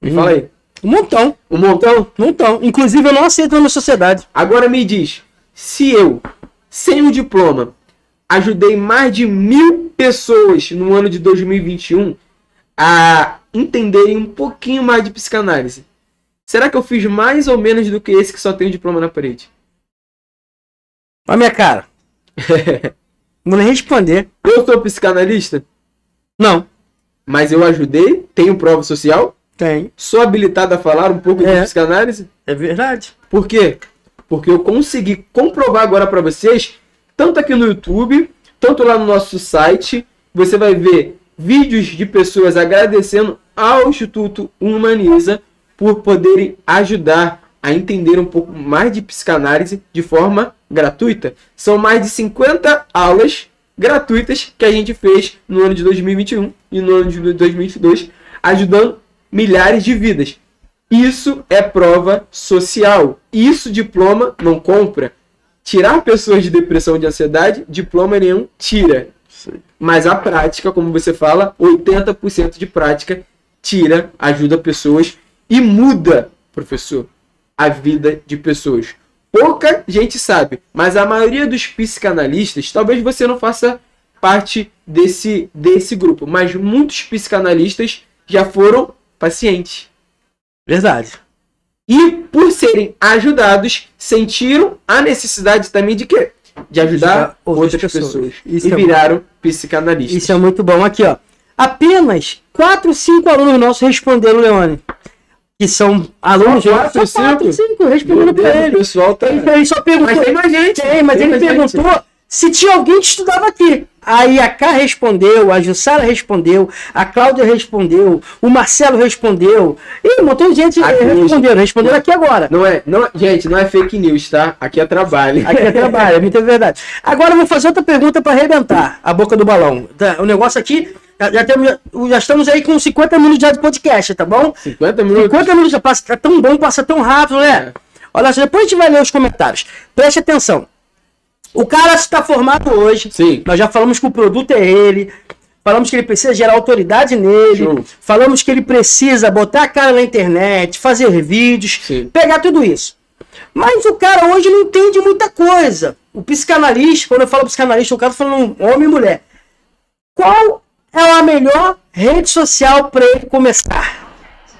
[SPEAKER 2] Me
[SPEAKER 1] Hum.
[SPEAKER 2] fala aí.
[SPEAKER 1] Um montão.
[SPEAKER 2] Um montão?
[SPEAKER 1] Um montão. Inclusive, eu não aceito na minha sociedade.
[SPEAKER 2] Agora me diz, se eu, sem o diploma, ajudei mais de mil pessoas no ano de 2021 a entenderem um pouquinho mais de psicanálise, será que eu fiz mais ou menos do que esse que só tem o diploma na parede?
[SPEAKER 1] Olha a minha cara. Vou nem responder.
[SPEAKER 2] Eu sou psicanalista,
[SPEAKER 1] Não.
[SPEAKER 2] mas eu ajudei, tenho prova social,
[SPEAKER 1] Tem.
[SPEAKER 2] sou habilitado a falar um pouco
[SPEAKER 1] É.
[SPEAKER 2] de psicanálise.
[SPEAKER 1] É verdade.
[SPEAKER 2] Por quê? Porque eu consegui comprovar agora para vocês, tanto aqui no YouTube, tanto lá no nosso site, você vai ver vídeos de pessoas agradecendo ao Instituto Humaniza por poderem ajudar a entender um pouco mais de psicanálise de forma gratuita. São mais de 50 aulas gratuitas que a gente fez no ano de 2021 e no ano de 2022, ajudando milhares de vidas. Isso é prova social. Isso diploma não compra. Tirar pessoas de depressão e de ansiedade, diploma nenhum tira. Mas a prática, como você fala, 80% de prática tira, ajuda pessoas e muda, professor, a vida de pessoas. Pouca gente sabe, mas a maioria dos psicanalistas, talvez você não faça parte desse, desse grupo, mas muitos psicanalistas já foram pacientes.
[SPEAKER 1] Verdade.
[SPEAKER 2] E por serem ajudados, sentiram a necessidade também de quê? De ajudar outras, outras pessoas. pessoas. e é viraram psicanalistas.
[SPEAKER 1] Isso é muito bom. Aqui, ó. Apenas 4, 5 alunos nossos responderam, Leone. Que são alunos.
[SPEAKER 2] 4, 5?
[SPEAKER 1] 5 responderam pra ele.
[SPEAKER 2] O pessoal tá.
[SPEAKER 1] Ele só perguntou.
[SPEAKER 2] Mas tem mais gente.
[SPEAKER 1] Tem, mas tem ele perguntou gente. se tinha alguém que estudava aqui. Aí a K respondeu, a Jussara respondeu, a Cláudia respondeu, o Marcelo respondeu. E um montão de gente aqui respondeu, respondeu aqui agora.
[SPEAKER 2] Não é, não, gente, não é fake news, tá? Aqui é trabalho.
[SPEAKER 1] Aqui é trabalho, é muita verdade. Agora eu vou fazer outra pergunta para arrebentar a boca do balão. Tá, o negócio aqui, já, temos, já estamos aí com 50 minutos já de podcast, tá bom?
[SPEAKER 2] 50 minutos?
[SPEAKER 1] 50 minutos já passa, tá tão bom, passa tão rápido, né? É. Olha só, depois a gente vai ler os comentários. Preste atenção. O cara está formado hoje.
[SPEAKER 2] Sim.
[SPEAKER 1] Nós já falamos que o produto é ele. Falamos que ele precisa gerar autoridade nele. Show. Falamos que ele precisa botar a cara na internet, fazer vídeos, Sim. pegar tudo isso. Mas o cara hoje não entende muita coisa. O psicanalista, quando eu falo psicanalista, o cara tá falando homem e mulher. Qual é a melhor rede social para ele começar?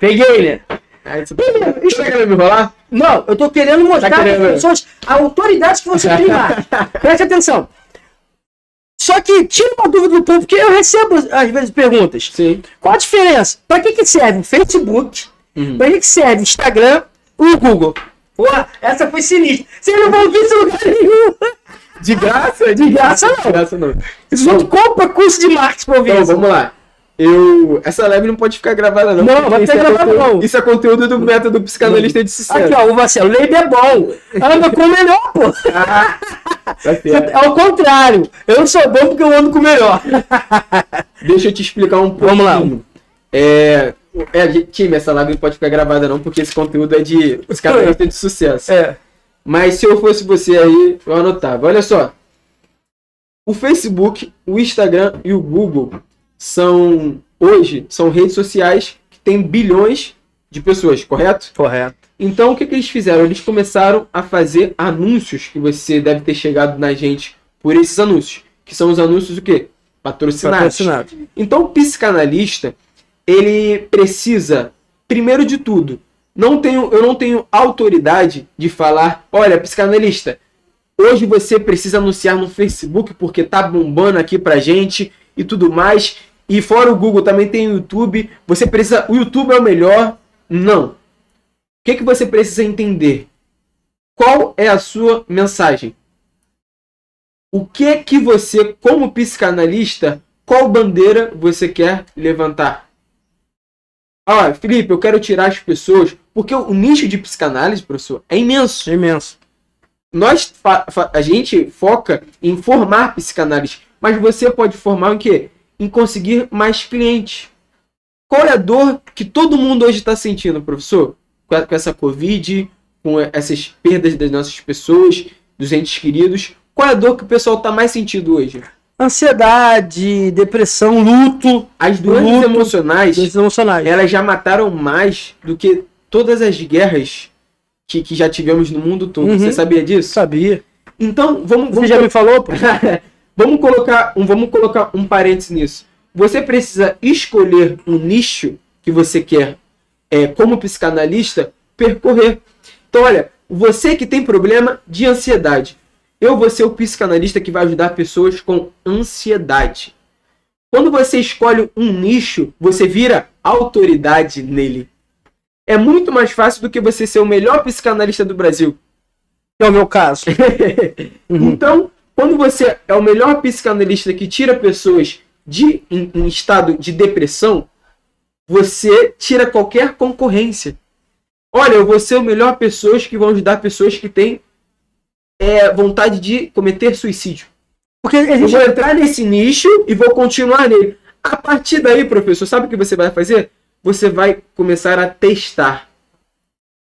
[SPEAKER 1] Peguei, né?
[SPEAKER 2] Aí você tá, tá querendo me enrolar?
[SPEAKER 1] Não, eu tô querendo mostrar tá para as pessoas a autoridade que você tem lá. Preste atenção. Só que tira uma dúvida do povo, porque eu recebo às vezes perguntas.
[SPEAKER 2] Sim.
[SPEAKER 1] Qual a diferença? Para que, que serve o Facebook? Uhum. Para que, que serve o Instagram e o Google? Pô, essa foi sinistra. Vocês não vão ver isso em lugar nenhum.
[SPEAKER 2] De graça?
[SPEAKER 1] De graça não. De graça não. Isso não compra curso de marketing para ouvir
[SPEAKER 2] então, vamos lá. Eu. Essa live não pode ficar gravada, não.
[SPEAKER 1] Não, vai ficar é gravada, não.
[SPEAKER 2] Isso é conteúdo do método psicanalista de sucesso.
[SPEAKER 1] Aqui, ó, o Marcelo, Leite é bom. Anda com o melhor, pô. Ah, é o contrário. Eu não sou bom porque eu ando com o melhor.
[SPEAKER 2] Deixa eu te explicar um pouco.
[SPEAKER 1] Vamos lá.
[SPEAKER 2] É, é, time, essa live não pode ficar gravada, não, porque esse conteúdo é de psicanalista de sucesso.
[SPEAKER 1] É.
[SPEAKER 2] Mas se eu fosse você aí, eu anotava. Olha só. O Facebook, o Instagram e o Google são hoje são redes sociais que têm bilhões de pessoas, correto?
[SPEAKER 1] Correto.
[SPEAKER 2] Então o que, que eles fizeram? Eles começaram a fazer anúncios que você deve ter chegado na gente por esses anúncios, que são os anúncios o quê? Patrocinados.
[SPEAKER 1] Patrocinado.
[SPEAKER 2] Então o psicanalista ele precisa primeiro de tudo não tenho, eu não tenho autoridade de falar, olha, psicanalista, hoje você precisa anunciar no Facebook porque tá bombando aqui pra gente e tudo mais. E fora o Google também tem o YouTube. Você precisa. O YouTube é o melhor? Não. O que, que você precisa entender? Qual é a sua mensagem? O que que você, como psicanalista, qual bandeira você quer levantar? Ah, Felipe, eu quero tirar as pessoas. Porque o nicho de psicanálise, professor, é imenso.
[SPEAKER 1] É imenso.
[SPEAKER 2] Nós, a gente foca em formar psicanálise. Mas você pode formar o quê? em conseguir mais clientes. Qual é a dor que todo mundo hoje está sentindo, professor? Com essa Covid, com essas perdas das nossas pessoas, dos entes queridos. Qual é a dor que o pessoal está mais sentindo hoje?
[SPEAKER 1] Ansiedade, depressão, luto.
[SPEAKER 2] As doenças luto, emocionais,
[SPEAKER 1] doenças emocionais,
[SPEAKER 2] elas já mataram mais do que todas as guerras que, que já tivemos no mundo todo. Uhum. Você sabia disso?
[SPEAKER 1] Sabia.
[SPEAKER 2] Então, vamos.
[SPEAKER 1] Você já me falou, pô?
[SPEAKER 2] Vamos colocar um, vamos colocar um parênteses nisso. Você precisa escolher um nicho que você quer, é, como psicanalista, percorrer. Então, olha, você que tem problema de ansiedade, eu vou ser o psicanalista que vai ajudar pessoas com ansiedade. Quando você escolhe um nicho, você vira autoridade nele. É muito mais fácil do que você ser o melhor psicanalista do Brasil.
[SPEAKER 1] É o meu caso.
[SPEAKER 2] Então, quando você é o melhor psicanalista que tira pessoas de, em, em estado de depressão, você tira qualquer concorrência. Olha, eu vou ser o melhor pessoas que vão ajudar pessoas que têm é, vontade de cometer suicídio. Porque eu vou entrar nesse nicho e vou continuar nele. A partir daí, professor, sabe o que você vai fazer? Você vai começar a testar.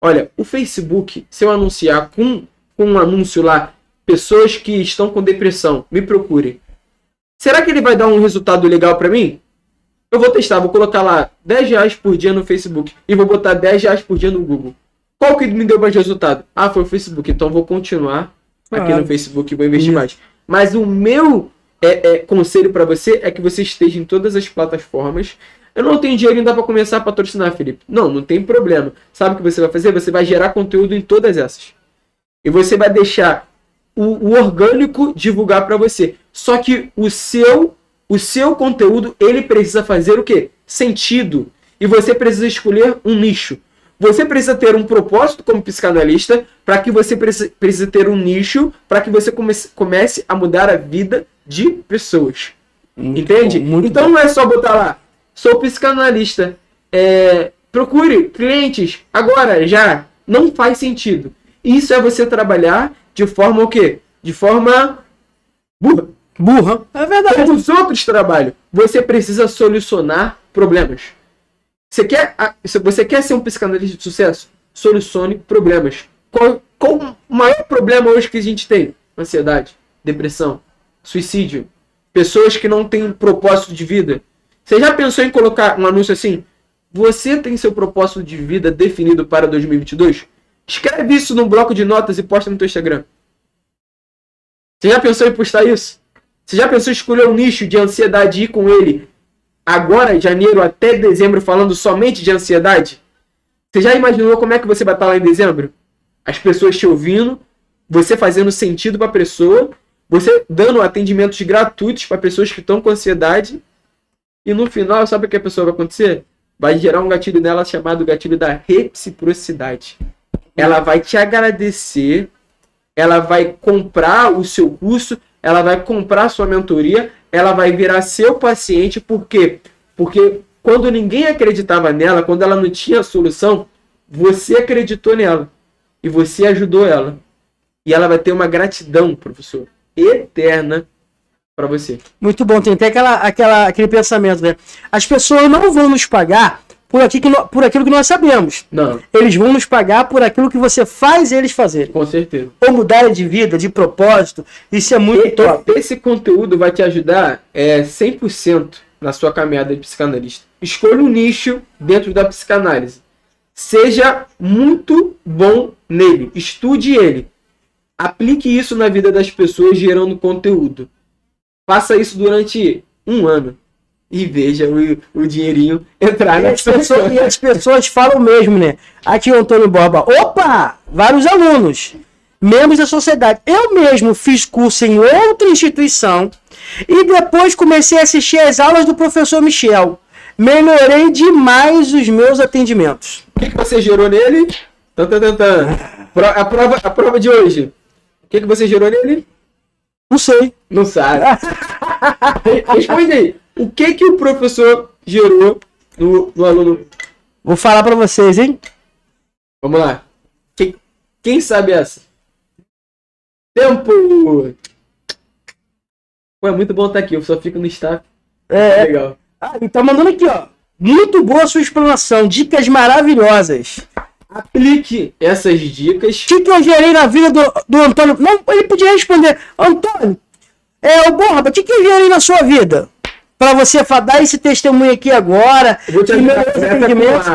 [SPEAKER 2] Olha, o Facebook, se eu anunciar com, com um anúncio lá, pessoas que estão com depressão, me procurem. Será que ele vai dar um resultado legal para mim? Eu vou testar, vou colocar lá 10 reais por dia no Facebook e vou botar 10 reais por dia no Google. Qual que me deu mais resultado? Ah, foi o Facebook. Então vou continuar aqui no Facebook vou investir mais. Mas o meu é, é, conselho para você é que você esteja em todas as plataformas. Eu não tenho dinheiro ainda para começar a patrocinar, Felipe. Não, não tem problema. Sabe o que você vai fazer? Você vai gerar conteúdo em todas essas. E você vai deixar o, o orgânico divulgar para você. Só que o seu o seu conteúdo ele precisa fazer o que? Sentido. E você precisa escolher um nicho. Você precisa ter um propósito como psicanalista para que você precisa ter um nicho para que você comece, comece a mudar a vida de pessoas. Muito Entende? Bom, então bom. não é só botar lá, sou psicanalista, é, procure clientes agora, já. Não faz sentido. Isso é você trabalhar de forma o quê? De forma burra.
[SPEAKER 1] Burra. É verdade.
[SPEAKER 2] Como os outros trabalham. Você precisa solucionar problemas. Você quer, você quer ser um psicanalista de sucesso? Solucione problemas. Qual, qual o maior problema hoje que a gente tem? Ansiedade, depressão, suicídio, pessoas que não têm um propósito de vida. Você já pensou em colocar um anúncio assim? Você tem seu propósito de vida definido para 2022? Escreve isso num bloco de notas e posta no teu Instagram. Você já pensou em postar isso? Você já pensou em escolher um nicho de ansiedade e ir com ele agora, janeiro até dezembro, falando somente de ansiedade? Você já imaginou como é que você vai estar lá em dezembro? As pessoas te ouvindo, você fazendo sentido para a pessoa você dando atendimentos gratuitos para pessoas que estão com ansiedade. E no final, sabe o que a pessoa vai acontecer? Vai gerar um gatilho nela chamado gatilho da reciprocidade. Ela vai te agradecer, ela vai comprar o seu curso, ela vai comprar sua mentoria, ela vai virar seu paciente, por quê? Porque quando ninguém acreditava nela, quando ela não tinha solução, você acreditou nela e você ajudou ela. E ela vai ter uma gratidão, professor eterna para você.
[SPEAKER 1] Muito bom, tem até aquela, aquela, aquele pensamento, né? As pessoas não vão nos pagar por, aqui que, por aquilo que nós sabemos.
[SPEAKER 2] Não.
[SPEAKER 1] Eles vão nos pagar por aquilo que você faz eles fazerem.
[SPEAKER 2] Com certeza.
[SPEAKER 1] Ou mudar de vida, de propósito. Isso é muito e, top.
[SPEAKER 2] Esse conteúdo vai te ajudar é, 100% na sua caminhada de psicanalista. Escolha um nicho dentro da psicanálise. Seja muito bom nele. Estude ele. Aplique isso na vida das pessoas gerando conteúdo. Faça isso durante um ano e veja o, o dinheirinho entrar
[SPEAKER 1] nas pessoas. E as pessoas falam mesmo, né? Aqui o Antônio Borba. Opa! Vários alunos, membros da sociedade. Eu mesmo fiz curso em outra instituição e depois comecei a assistir as aulas do professor Michel. Melhorei demais os meus atendimentos.
[SPEAKER 2] O que, que você gerou nele? Tan, tan, tan. A, prova, a prova de hoje. O que, que você gerou nele?
[SPEAKER 1] Não sei.
[SPEAKER 2] Não sabe. Responde aí. O que que o professor gerou no, no aluno?
[SPEAKER 1] Vou falar para vocês, hein?
[SPEAKER 2] Vamos lá. Quem, quem sabe essa? Tempo! Pô, é muito bom estar aqui. Eu só fico no staff.
[SPEAKER 1] É. Legal. Ah, e tá mandando aqui, ó. Muito boa a sua explanação. Dicas maravilhosas.
[SPEAKER 2] Aplique essas dicas.
[SPEAKER 1] O que, eu gerei na vida do, do Antônio? Não, ele podia responder. Antônio, é o Borba, o que, que eu gerei na sua vida? Para você dar esse testemunho aqui agora.
[SPEAKER 2] Eu vou te ajudar.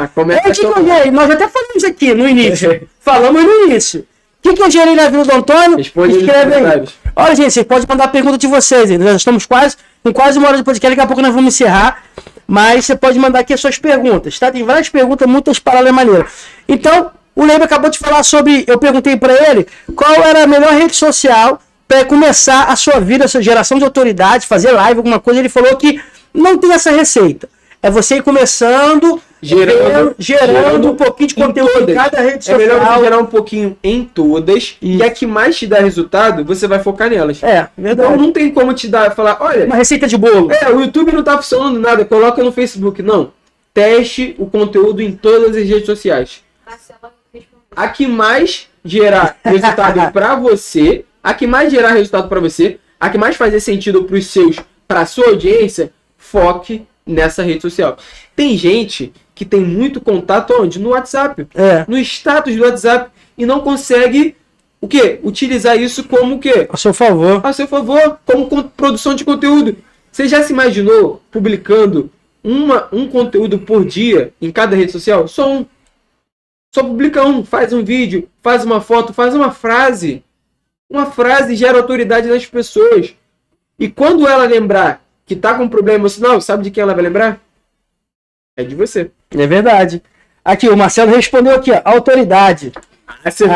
[SPEAKER 2] Começa
[SPEAKER 1] com é, que, que eu gerei? Nós até falamos aqui no início. falamos no início. O que, que eu gerei na vida do Antônio?
[SPEAKER 2] Responde Escreve aí.
[SPEAKER 1] Olha, gente, vocês podem mandar a pergunta de vocês. Nós estamos quase com quase uma hora de podcast. Daqui a pouco nós vamos encerrar. Mas você pode mandar aqui as suas perguntas, tá? Tem várias perguntas, muitas paralelas maneiras. Então, o Lembra acabou de falar sobre. Eu perguntei para ele qual era a melhor rede social para começar a sua vida, a sua geração de autoridade, fazer live, alguma coisa. Ele falou que não tem essa receita. É você ir começando, gerando, gerando, gerando um pouquinho de conteúdo em cada rede social.
[SPEAKER 2] É melhor você gerar um pouquinho em todas. E a que mais te dá resultado, você vai focar nelas.
[SPEAKER 1] É,
[SPEAKER 2] verdade. Então não tem como te dar, falar, olha.
[SPEAKER 1] Uma receita de bolo.
[SPEAKER 2] É, o YouTube não tá funcionando nada, coloca no Facebook. Não. Teste o conteúdo em todas as redes sociais. A que mais gerar resultado para você, a que mais gerar resultado para você, a que mais fazer sentido para os seus, para sua audiência, foque nessa rede social. Tem gente que tem muito contato onde? No WhatsApp.
[SPEAKER 1] É.
[SPEAKER 2] No status do WhatsApp e não consegue o quê? Utilizar isso como o quê?
[SPEAKER 1] A seu favor.
[SPEAKER 2] A seu favor, como produção de conteúdo. Você já se imaginou publicando uma, um conteúdo por dia em cada rede social? Só um. Só publica um, faz um vídeo, faz uma foto, faz uma frase. Uma frase gera autoridade nas pessoas. E quando ela lembrar que tá com um problema emocional, sabe de quem ela vai lembrar? É de você.
[SPEAKER 1] É verdade. Aqui, o Marcelo respondeu aqui, ó, autoridade.
[SPEAKER 2] Acertou.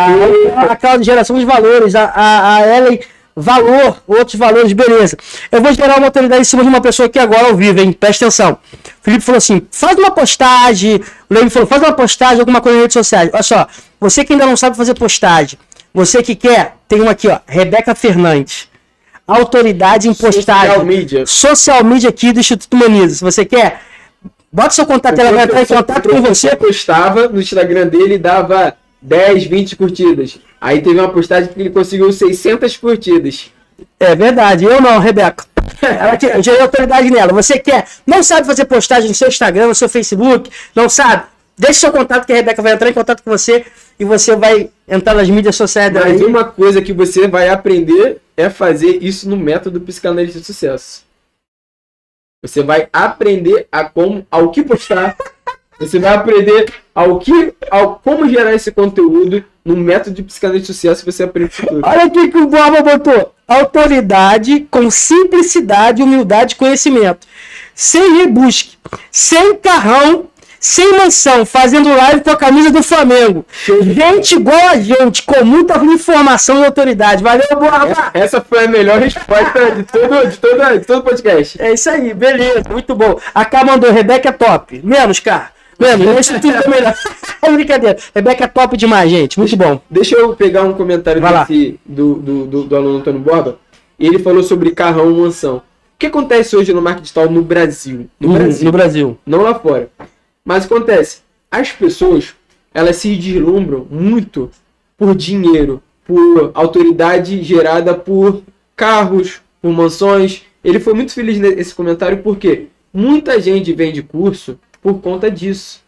[SPEAKER 1] A, a causa de geração de valores, a, a, a Ellen, valor, outros valores, beleza. Eu vou gerar uma autoridade em cima de uma pessoa aqui agora ao vivo, hein? Presta atenção. O Felipe falou assim: faz uma postagem. O Leandro falou: faz uma postagem, alguma coisa nas redes sociais. Olha só, você que ainda não sabe fazer postagem, você que quer, tem uma aqui, ó, Rebeca Fernandes. Autoridade em postagem.
[SPEAKER 2] Social media.
[SPEAKER 1] Social media aqui do Instituto Maniza. Se você quer, bota seu contato, ela vai entrar em contato com você.
[SPEAKER 2] postava no Instagram dele e dava 10, 20 curtidas. Aí teve uma postagem que ele conseguiu 600 curtidas.
[SPEAKER 1] É verdade, eu não, Rebeca. Ela eu gerei autoridade nela. Você quer, não sabe fazer postagem no seu Instagram, no seu Facebook, não sabe? Deixe seu contato que a Rebeca vai entrar em contato com você e você vai entrar nas mídias sociais dela.
[SPEAKER 2] Mas
[SPEAKER 1] aí.
[SPEAKER 2] uma coisa que você vai aprender é fazer isso no método psicanalista de sucesso. Você vai aprender a como, ao que postar. Você vai aprender ao que, ao como gerar esse conteúdo no método de psicanalista de sucesso. Você aprende tudo.
[SPEAKER 1] Olha aqui que o Borba botou. Autoridade com simplicidade, humildade e conhecimento. Sem rebusque, sem carrão, sem mansão, fazendo live com a camisa do Flamengo. Gente igual a gente, com muita informação e autoridade. Valeu, Borba!
[SPEAKER 2] Essa foi a melhor resposta de todo, de todo, de todo podcast.
[SPEAKER 1] É isso aí, beleza, muito bom. A K mandou, Rebeca é top. Menos, cara. Menos, deixa tudo tá melhor. É brincadeira. Rebeca é top demais, gente. Muito bom.
[SPEAKER 2] Deixa eu pegar um comentário desse, do, do, do, do aluno Antônio Borba. Ele falou sobre carrão mansão. O que acontece hoje no marketing digital no Brasil? No Brasil.
[SPEAKER 1] No Brasil.
[SPEAKER 2] não lá fora. Mas acontece, as pessoas, elas se deslumbram muito por dinheiro, por autoridade gerada por carros, por mansões. Ele foi muito feliz nesse comentário porque muita gente vende curso por conta disso.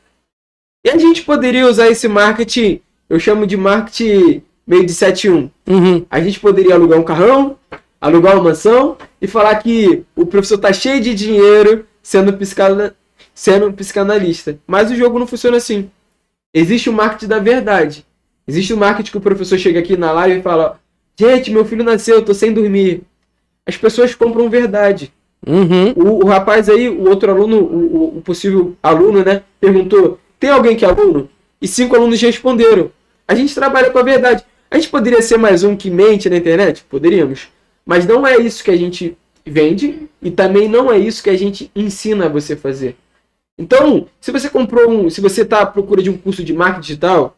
[SPEAKER 2] E a gente poderia usar esse marketing, eu chamo de marketing meio de 7-1.
[SPEAKER 1] Uhum.
[SPEAKER 2] A gente poderia alugar um carrão, alugar uma mansão e falar que o professor tá cheio de dinheiro sendo, psicana... sendo psicanalista. Mas o jogo não funciona assim. Existe o marketing da verdade. Existe o marketing que o professor chega aqui na live e fala: Gente, meu filho nasceu, eu tô sem dormir. As pessoas compram verdade.
[SPEAKER 1] Uhum.
[SPEAKER 2] O, o rapaz aí, o outro aluno, o, o- o possível aluno, né, perguntou: tem alguém que é aluno? E cinco alunos responderam. A gente trabalha com a verdade. A gente poderia ser mais um que mente na internet? Poderíamos. Mas não é isso que a gente vende e também não é isso que a gente ensina a você fazer. Então, se você comprou um, se você está à procura de um curso de marketing digital,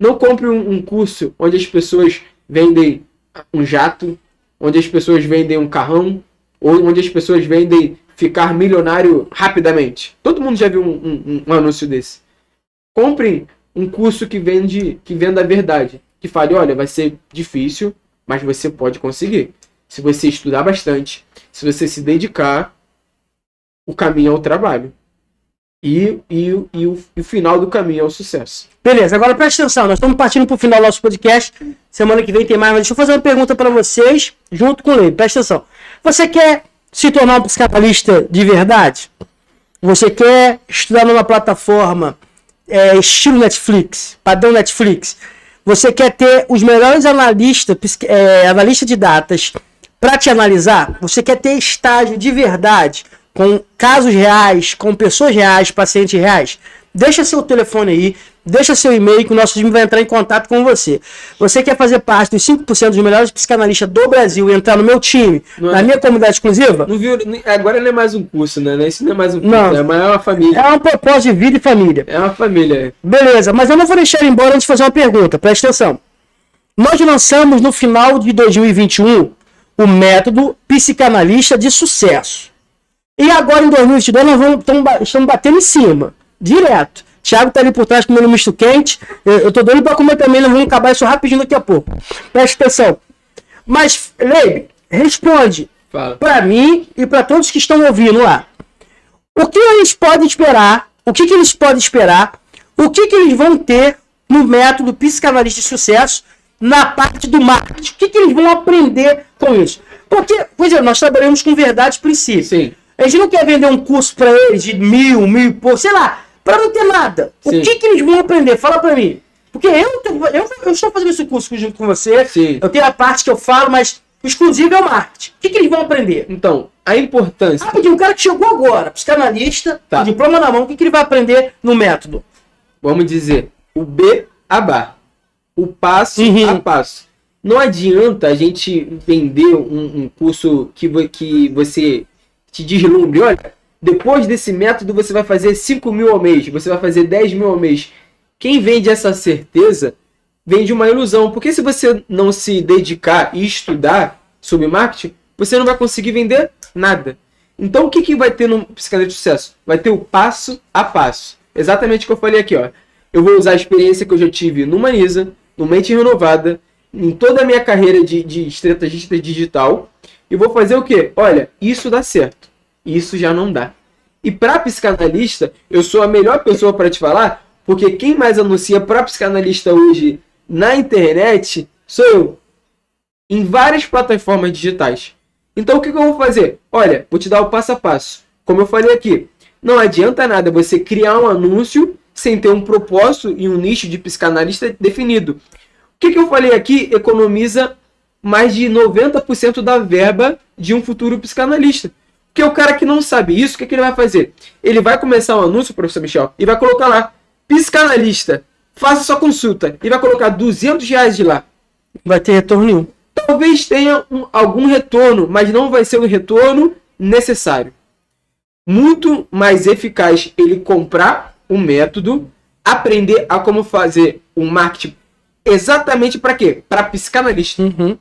[SPEAKER 2] não compre um, um curso onde as pessoas vendem um jato, onde as pessoas vendem um carrão, ou onde as pessoas vendem ficar milionário rapidamente. Todo mundo já viu um, um- um anúncio desse. Compre um curso que vende, que venda a verdade, que fale, olha, vai ser difícil, mas você pode conseguir. Se você estudar bastante, se você se dedicar, o caminho é o trabalho. E, e, e, o, e o final do caminho é o sucesso.
[SPEAKER 1] Beleza, agora presta atenção, nós estamos partindo para o final do nosso podcast. Semana que vem tem mais, mas deixa eu fazer uma pergunta para vocês, junto com o Lei. Presta atenção. Você quer se tornar um psicanalista de verdade? Você quer estudar numa plataforma é, estilo Netflix, padrão Netflix? Você quer ter os melhores analistas, é, analistas de datas para te analisar? Você quer ter estágio de verdade, com casos reais, com pessoas reais, pacientes reais? Deixa seu telefone aí, deixa seu e-mail que o nosso time vai entrar em contato com você. Você quer fazer parte dos 5% dos melhores psicanalistas do Brasil e entrar no meu time,
[SPEAKER 2] Não é-
[SPEAKER 1] na minha comunidade exclusiva?
[SPEAKER 2] Não viu? Agora não é mais um curso, né? Isso não é mais um curso,
[SPEAKER 1] Não.
[SPEAKER 2] é mais uma família.
[SPEAKER 1] É um propósito de vida e família.
[SPEAKER 2] É uma família.
[SPEAKER 1] Beleza, mas eu não vou deixar ele embora antes de fazer uma pergunta. Presta atenção. Nós lançamos no final de 2021 o método psicanalista de sucesso. E agora em 2022 nós vamos, tamo estamos batendo em cima, direto. Thiago tá ali por trás comendo misto quente. Eu, eu tô doido pra comer também, nós vamos acabar isso rapidinho daqui a pouco. Presta atenção. Mas, Leib, responde para mim e para todos que estão ouvindo lá. O que eles podem esperar? O que, que eles podem esperar? O que, que eles vão ter no método psicanalista de sucesso na parte do marketing? O que, que eles vão aprender com isso? Porque, por exemplo, nós trabalhamos com verdades e princípios.
[SPEAKER 2] Sim.
[SPEAKER 1] A gente não quer vender um curso para eles de mil, mil e pouco, sei lá, para não ter nada.
[SPEAKER 2] Sim.
[SPEAKER 1] O que, que eles vão aprender? Fala para mim. Porque eu, eu, eu estou fazendo esse curso junto com você.
[SPEAKER 2] Sim.
[SPEAKER 1] Eu tenho a parte que eu falo, mas exclusivo é o marketing. O que, que eles vão aprender?
[SPEAKER 2] Então, a importância.
[SPEAKER 1] Rapidinho, o cara que chegou agora, psicanalista,
[SPEAKER 2] Tá.
[SPEAKER 1] com diploma na mão, o que, que ele vai aprender no método?
[SPEAKER 2] vamos dizer, o B a bar. O passo
[SPEAKER 1] Uhum.
[SPEAKER 2] a passo. Não adianta a gente vender um, um curso que, que você te deslumbre. Olha, depois desse método você vai fazer 5 mil ao mês, você vai fazer 10 mil ao mês. Quem vende essa certeza vende uma ilusão. Porque se você não se dedicar e estudar sobre marketing, você não vai conseguir vender nada. Então o que, que vai ter no psicanalista de sucesso? Vai ter o passo a passo. Exatamente o que eu falei aqui, ó. Eu vou usar a experiência que eu já tive no Manisa, no Mente Renovada, em toda a minha carreira de, de estrategista digital. E vou fazer o quê? Olha, isso dá certo. Isso já não dá. E para psicanalista, eu sou a melhor pessoa para te falar, porque quem mais anuncia para psicanalista hoje na internet sou eu. Em várias plataformas digitais. Então o que, que eu vou fazer? Olha, vou te dar o passo a passo. Como eu falei aqui, não adianta nada você criar um anúncio sem ter um propósito e um nicho de psicanalista definido. O que, que eu falei aqui economiza mais de 90% da verba de um futuro psicanalista. Porque o cara que não sabe isso, o que, que ele vai fazer? Ele vai começar um anúncio, professor Michel, e vai colocar lá, psicanalista, faça sua consulta, e vai colocar 200 reais de lá.
[SPEAKER 1] Vai ter retorno nenhum.
[SPEAKER 2] Talvez tenha um- algum retorno, mas não vai ser o retorno necessário. Muito mais eficaz ele comprar o método, aprender a como fazer um marketing exatamente para quê? Para psicanalista.
[SPEAKER 1] Uhum.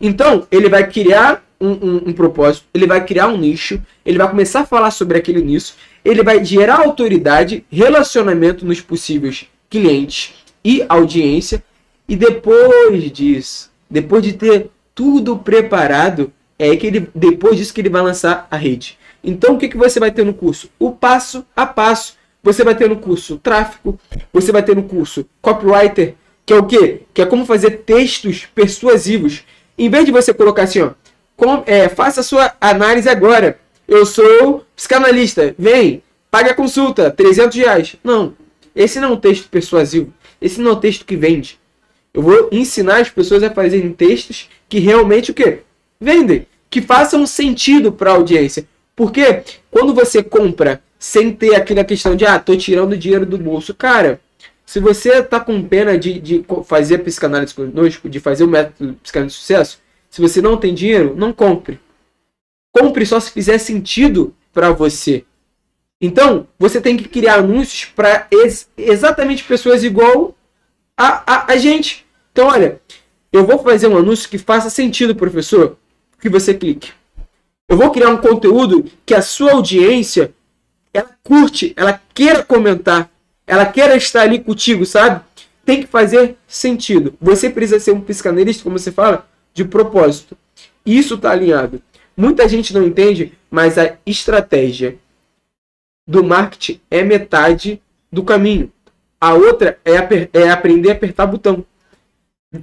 [SPEAKER 2] Então, ele vai criar um, um- um propósito, ele vai criar um nicho, ele vai começar a falar sobre aquele nicho, ele vai gerar autoridade, relacionamento nos possíveis clientes e audiência, e depois disso, depois de ter tudo preparado, é que ele, depois disso que ele vai lançar a rede. Então, o que, que você vai ter no curso? O passo a passo. Você vai ter no curso tráfego, você vai ter no curso copywriter, que é o quê? Que é como fazer textos persuasivos. Em vez de você colocar assim, ó, com- é, faça a sua análise agora. Eu sou psicanalista, vem, pague a consulta, 300 reais. Não, esse não é um texto persuasivo. Esse não é um texto que vende. Eu vou ensinar as pessoas a fazerem textos que realmente o quê? Vendem, que façam sentido para a audiência. Porque quando você compra sem ter aquela questão de ah, tô tirando dinheiro do bolso, cara, se você tá com pena de, de fazer psicanálise conosco, de fazer o método psicanálise de sucesso, se você não tem dinheiro, não compre. Compre só se fizer sentido para você. Então, você tem que criar anúncios para exatamente pessoas igual a, a, a gente. Então, olha, eu vou fazer um anúncio que faça sentido, professor, que você clique. Eu vou criar um conteúdo que a sua audiência ela curte, ela queira comentar, ela queira estar ali contigo, sabe? Tem que fazer sentido. Você precisa ser um psicanalista, como você fala, de propósito. Isso está alinhado. Muita gente não entende, mas a estratégia do marketing é metade do caminho. A outra é, é aprender a apertar botão.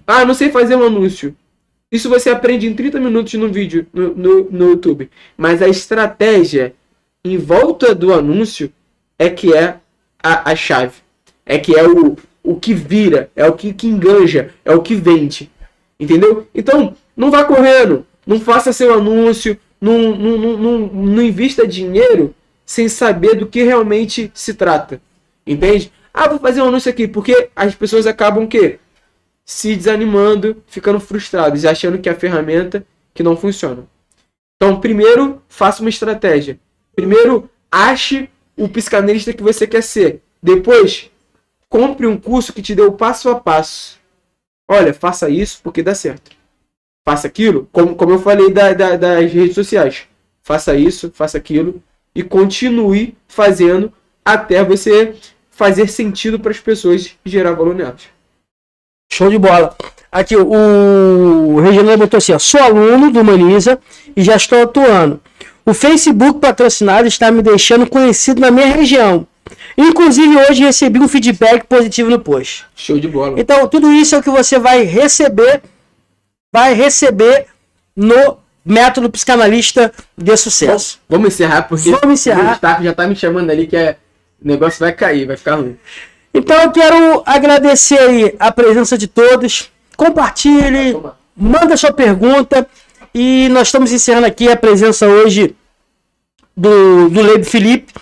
[SPEAKER 2] Ah, não sei fazer um anúncio. Isso você aprende em 30 minutos no vídeo no, no, no YouTube. Mas a estratégia em volta do anúncio é que é a, a chave. É que é o, o que vira, é o que, que enganja, é o que vende. Entendeu? Então, não vá correndo. Não faça seu anúncio. Não, não, não, não, não invista dinheiro sem saber do que realmente se trata. Entende? Ah, vou fazer um anúncio aqui, porque as pessoas acabam o quê? Se desanimando, ficando frustradas achando que é a ferramenta que não funciona. Então, primeiro, faça uma estratégia. Primeiro, ache o psicanalista que você quer ser. Depois, compre um curso que te dê o passo a passo. Olha, faça isso porque dá certo. Faça aquilo, como, como eu falei da, da- das redes sociais. Faça isso, faça aquilo e continue fazendo até você fazer sentido para as pessoas e gerar valor nelas.
[SPEAKER 1] Show de bola. Aqui, o Reginaldo botou assim: ó, sou aluno do Humaniza e já estou atuando. O Facebook patrocinado está me deixando conhecido na minha região. Inclusive, hoje recebi um feedback positivo no post.
[SPEAKER 2] Show de bola.
[SPEAKER 1] Então, tudo isso é o que você vai receber, vai receber no método psicanalista de sucesso.
[SPEAKER 2] Vamos encerrar, porque
[SPEAKER 1] Vamos encerrar.
[SPEAKER 2] o staff já tá me chamando ali que é... o negócio vai cair, vai ficar ruim.
[SPEAKER 1] Então, eu quero agradecer aí a presença de todos. Compartilhe, manda sua pergunta. E nós estamos encerrando aqui a presença hoje do, do Leib Felipe,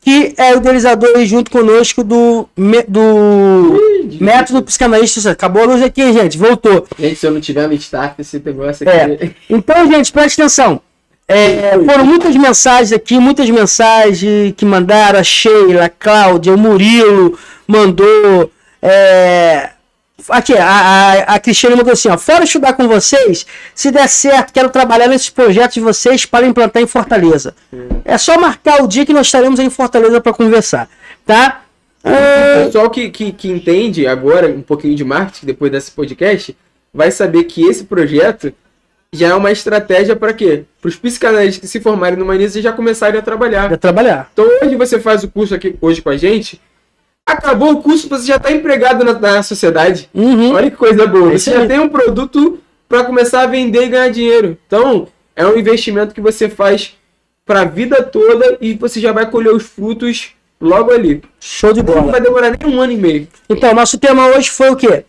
[SPEAKER 1] que é o idealizador aí junto conosco do, me- do método psicanalista. Acabou a luz aqui, gente. Voltou.
[SPEAKER 2] Gente, se eu não tiver no staff, esse negócio
[SPEAKER 1] É.
[SPEAKER 2] aqui...
[SPEAKER 1] Então, gente, preste atenção. É, foram muitas mensagens aqui, muitas mensagens que mandaram. A Sheila, a Cláudia, o Murilo mandou. é, aqui, a, a, a Cristiane mandou assim: ó, fora estudar com vocês, se der certo, quero trabalhar nesses projetos de vocês para implantar em Fortaleza. É só marcar o dia que nós estaremos em Fortaleza para conversar, tá?
[SPEAKER 2] O
[SPEAKER 1] Ah,
[SPEAKER 2] pessoal que, que, que entende agora um pouquinho de marketing depois desse podcast vai saber que esse projeto já é uma estratégia para quê? Para os psicanalistas que se formarem no Manisa e já começarem a trabalhar.
[SPEAKER 1] Vai trabalhar.
[SPEAKER 2] Então hoje você faz o curso aqui hoje com a gente, acabou o curso, você já está empregado na, na sociedade.
[SPEAKER 1] Uhum.
[SPEAKER 2] Olha que coisa boa.
[SPEAKER 1] É
[SPEAKER 2] Você já tem um produto para começar a vender e ganhar dinheiro. Então, é um investimento que você faz para a vida toda e você já vai colher os frutos logo ali.
[SPEAKER 1] Show de
[SPEAKER 2] Não
[SPEAKER 1] bola.
[SPEAKER 2] vai demorar nem um ano e meio.
[SPEAKER 1] Então, nosso tema hoje foi o quê?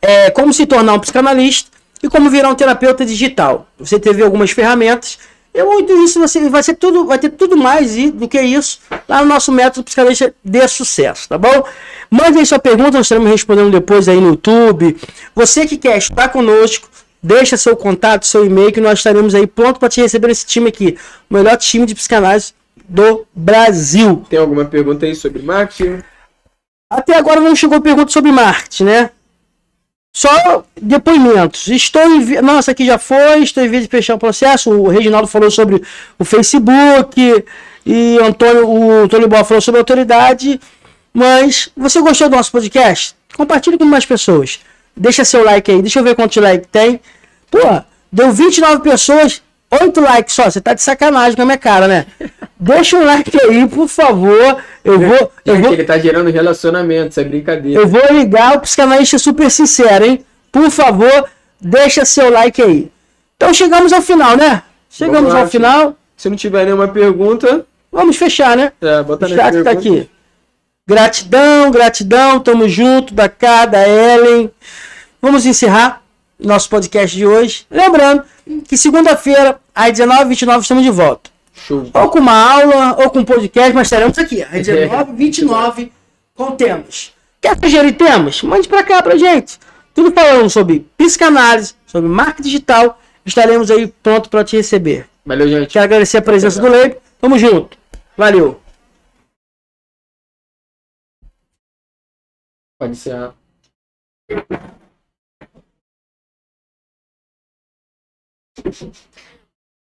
[SPEAKER 1] É, como se tornar um psicanalista e como virar um terapeuta digital. Você teve algumas ferramentas. E muito isso você vai ser tudo, vai ter tudo mais do que isso lá no nosso método psicanalista de sucesso, tá bom? Mande aí sua pergunta, nós estaremos respondendo depois aí no YouTube. Você que quer estudar conosco, deixa seu contato, seu e-mail, que nós estaremos aí pronto para te receber nesse time aqui, o melhor time de psicanálise do Brasil.
[SPEAKER 2] Tem alguma pergunta aí sobre marketing?
[SPEAKER 1] Até agora não chegou pergunta sobre marketing, né? Só depoimentos. Estou em. Nossa, aqui já foi, estou em vez de fechar o processo. O Reginaldo falou sobre o Facebook e o Antônio, o Antônio Boa falou sobre a autoridade. Mas você gostou do nosso podcast? Compartilhe com mais pessoas. Deixa seu like aí. Deixa eu ver quantos likes tem. Pô, deu 29 pessoas, 8 likes só. Você tá de sacanagem com a minha cara, né? Deixa um like aí, por favor. Eu vou, eu
[SPEAKER 2] Gente,
[SPEAKER 1] vou,
[SPEAKER 2] ele tá gerando relacionamento, isso é brincadeira.
[SPEAKER 1] eu vou ligar o psicanalista super sincero, hein? Por favor, deixa seu like aí. Então chegamos ao final, né? Chegamos
[SPEAKER 2] lá,
[SPEAKER 1] ao final.
[SPEAKER 2] Se não tiver nenhuma pergunta,
[SPEAKER 1] Vamos fechar, né?
[SPEAKER 2] é,
[SPEAKER 1] O
[SPEAKER 2] bota na
[SPEAKER 1] chat tá aqui. Gratidão, gratidão, tamo junto, da K, da Ellen. Vamos encerrar nosso podcast de hoje. Lembrando que segunda-feira, às 19h29, estamos de volta.
[SPEAKER 2] Show.
[SPEAKER 1] Ou com uma aula, ou com um podcast, mas estaremos aqui, às 19h29, com temas. Quer sugerir temas? Mande pra cá pra gente. Tudo falando sobre psicanálise, sobre marketing digital. Estaremos aí pronto para te receber.
[SPEAKER 2] Valeu, gente.
[SPEAKER 1] Quero agradecer a presença do Leib. Tamo junto. Valeu.
[SPEAKER 2] Pode a-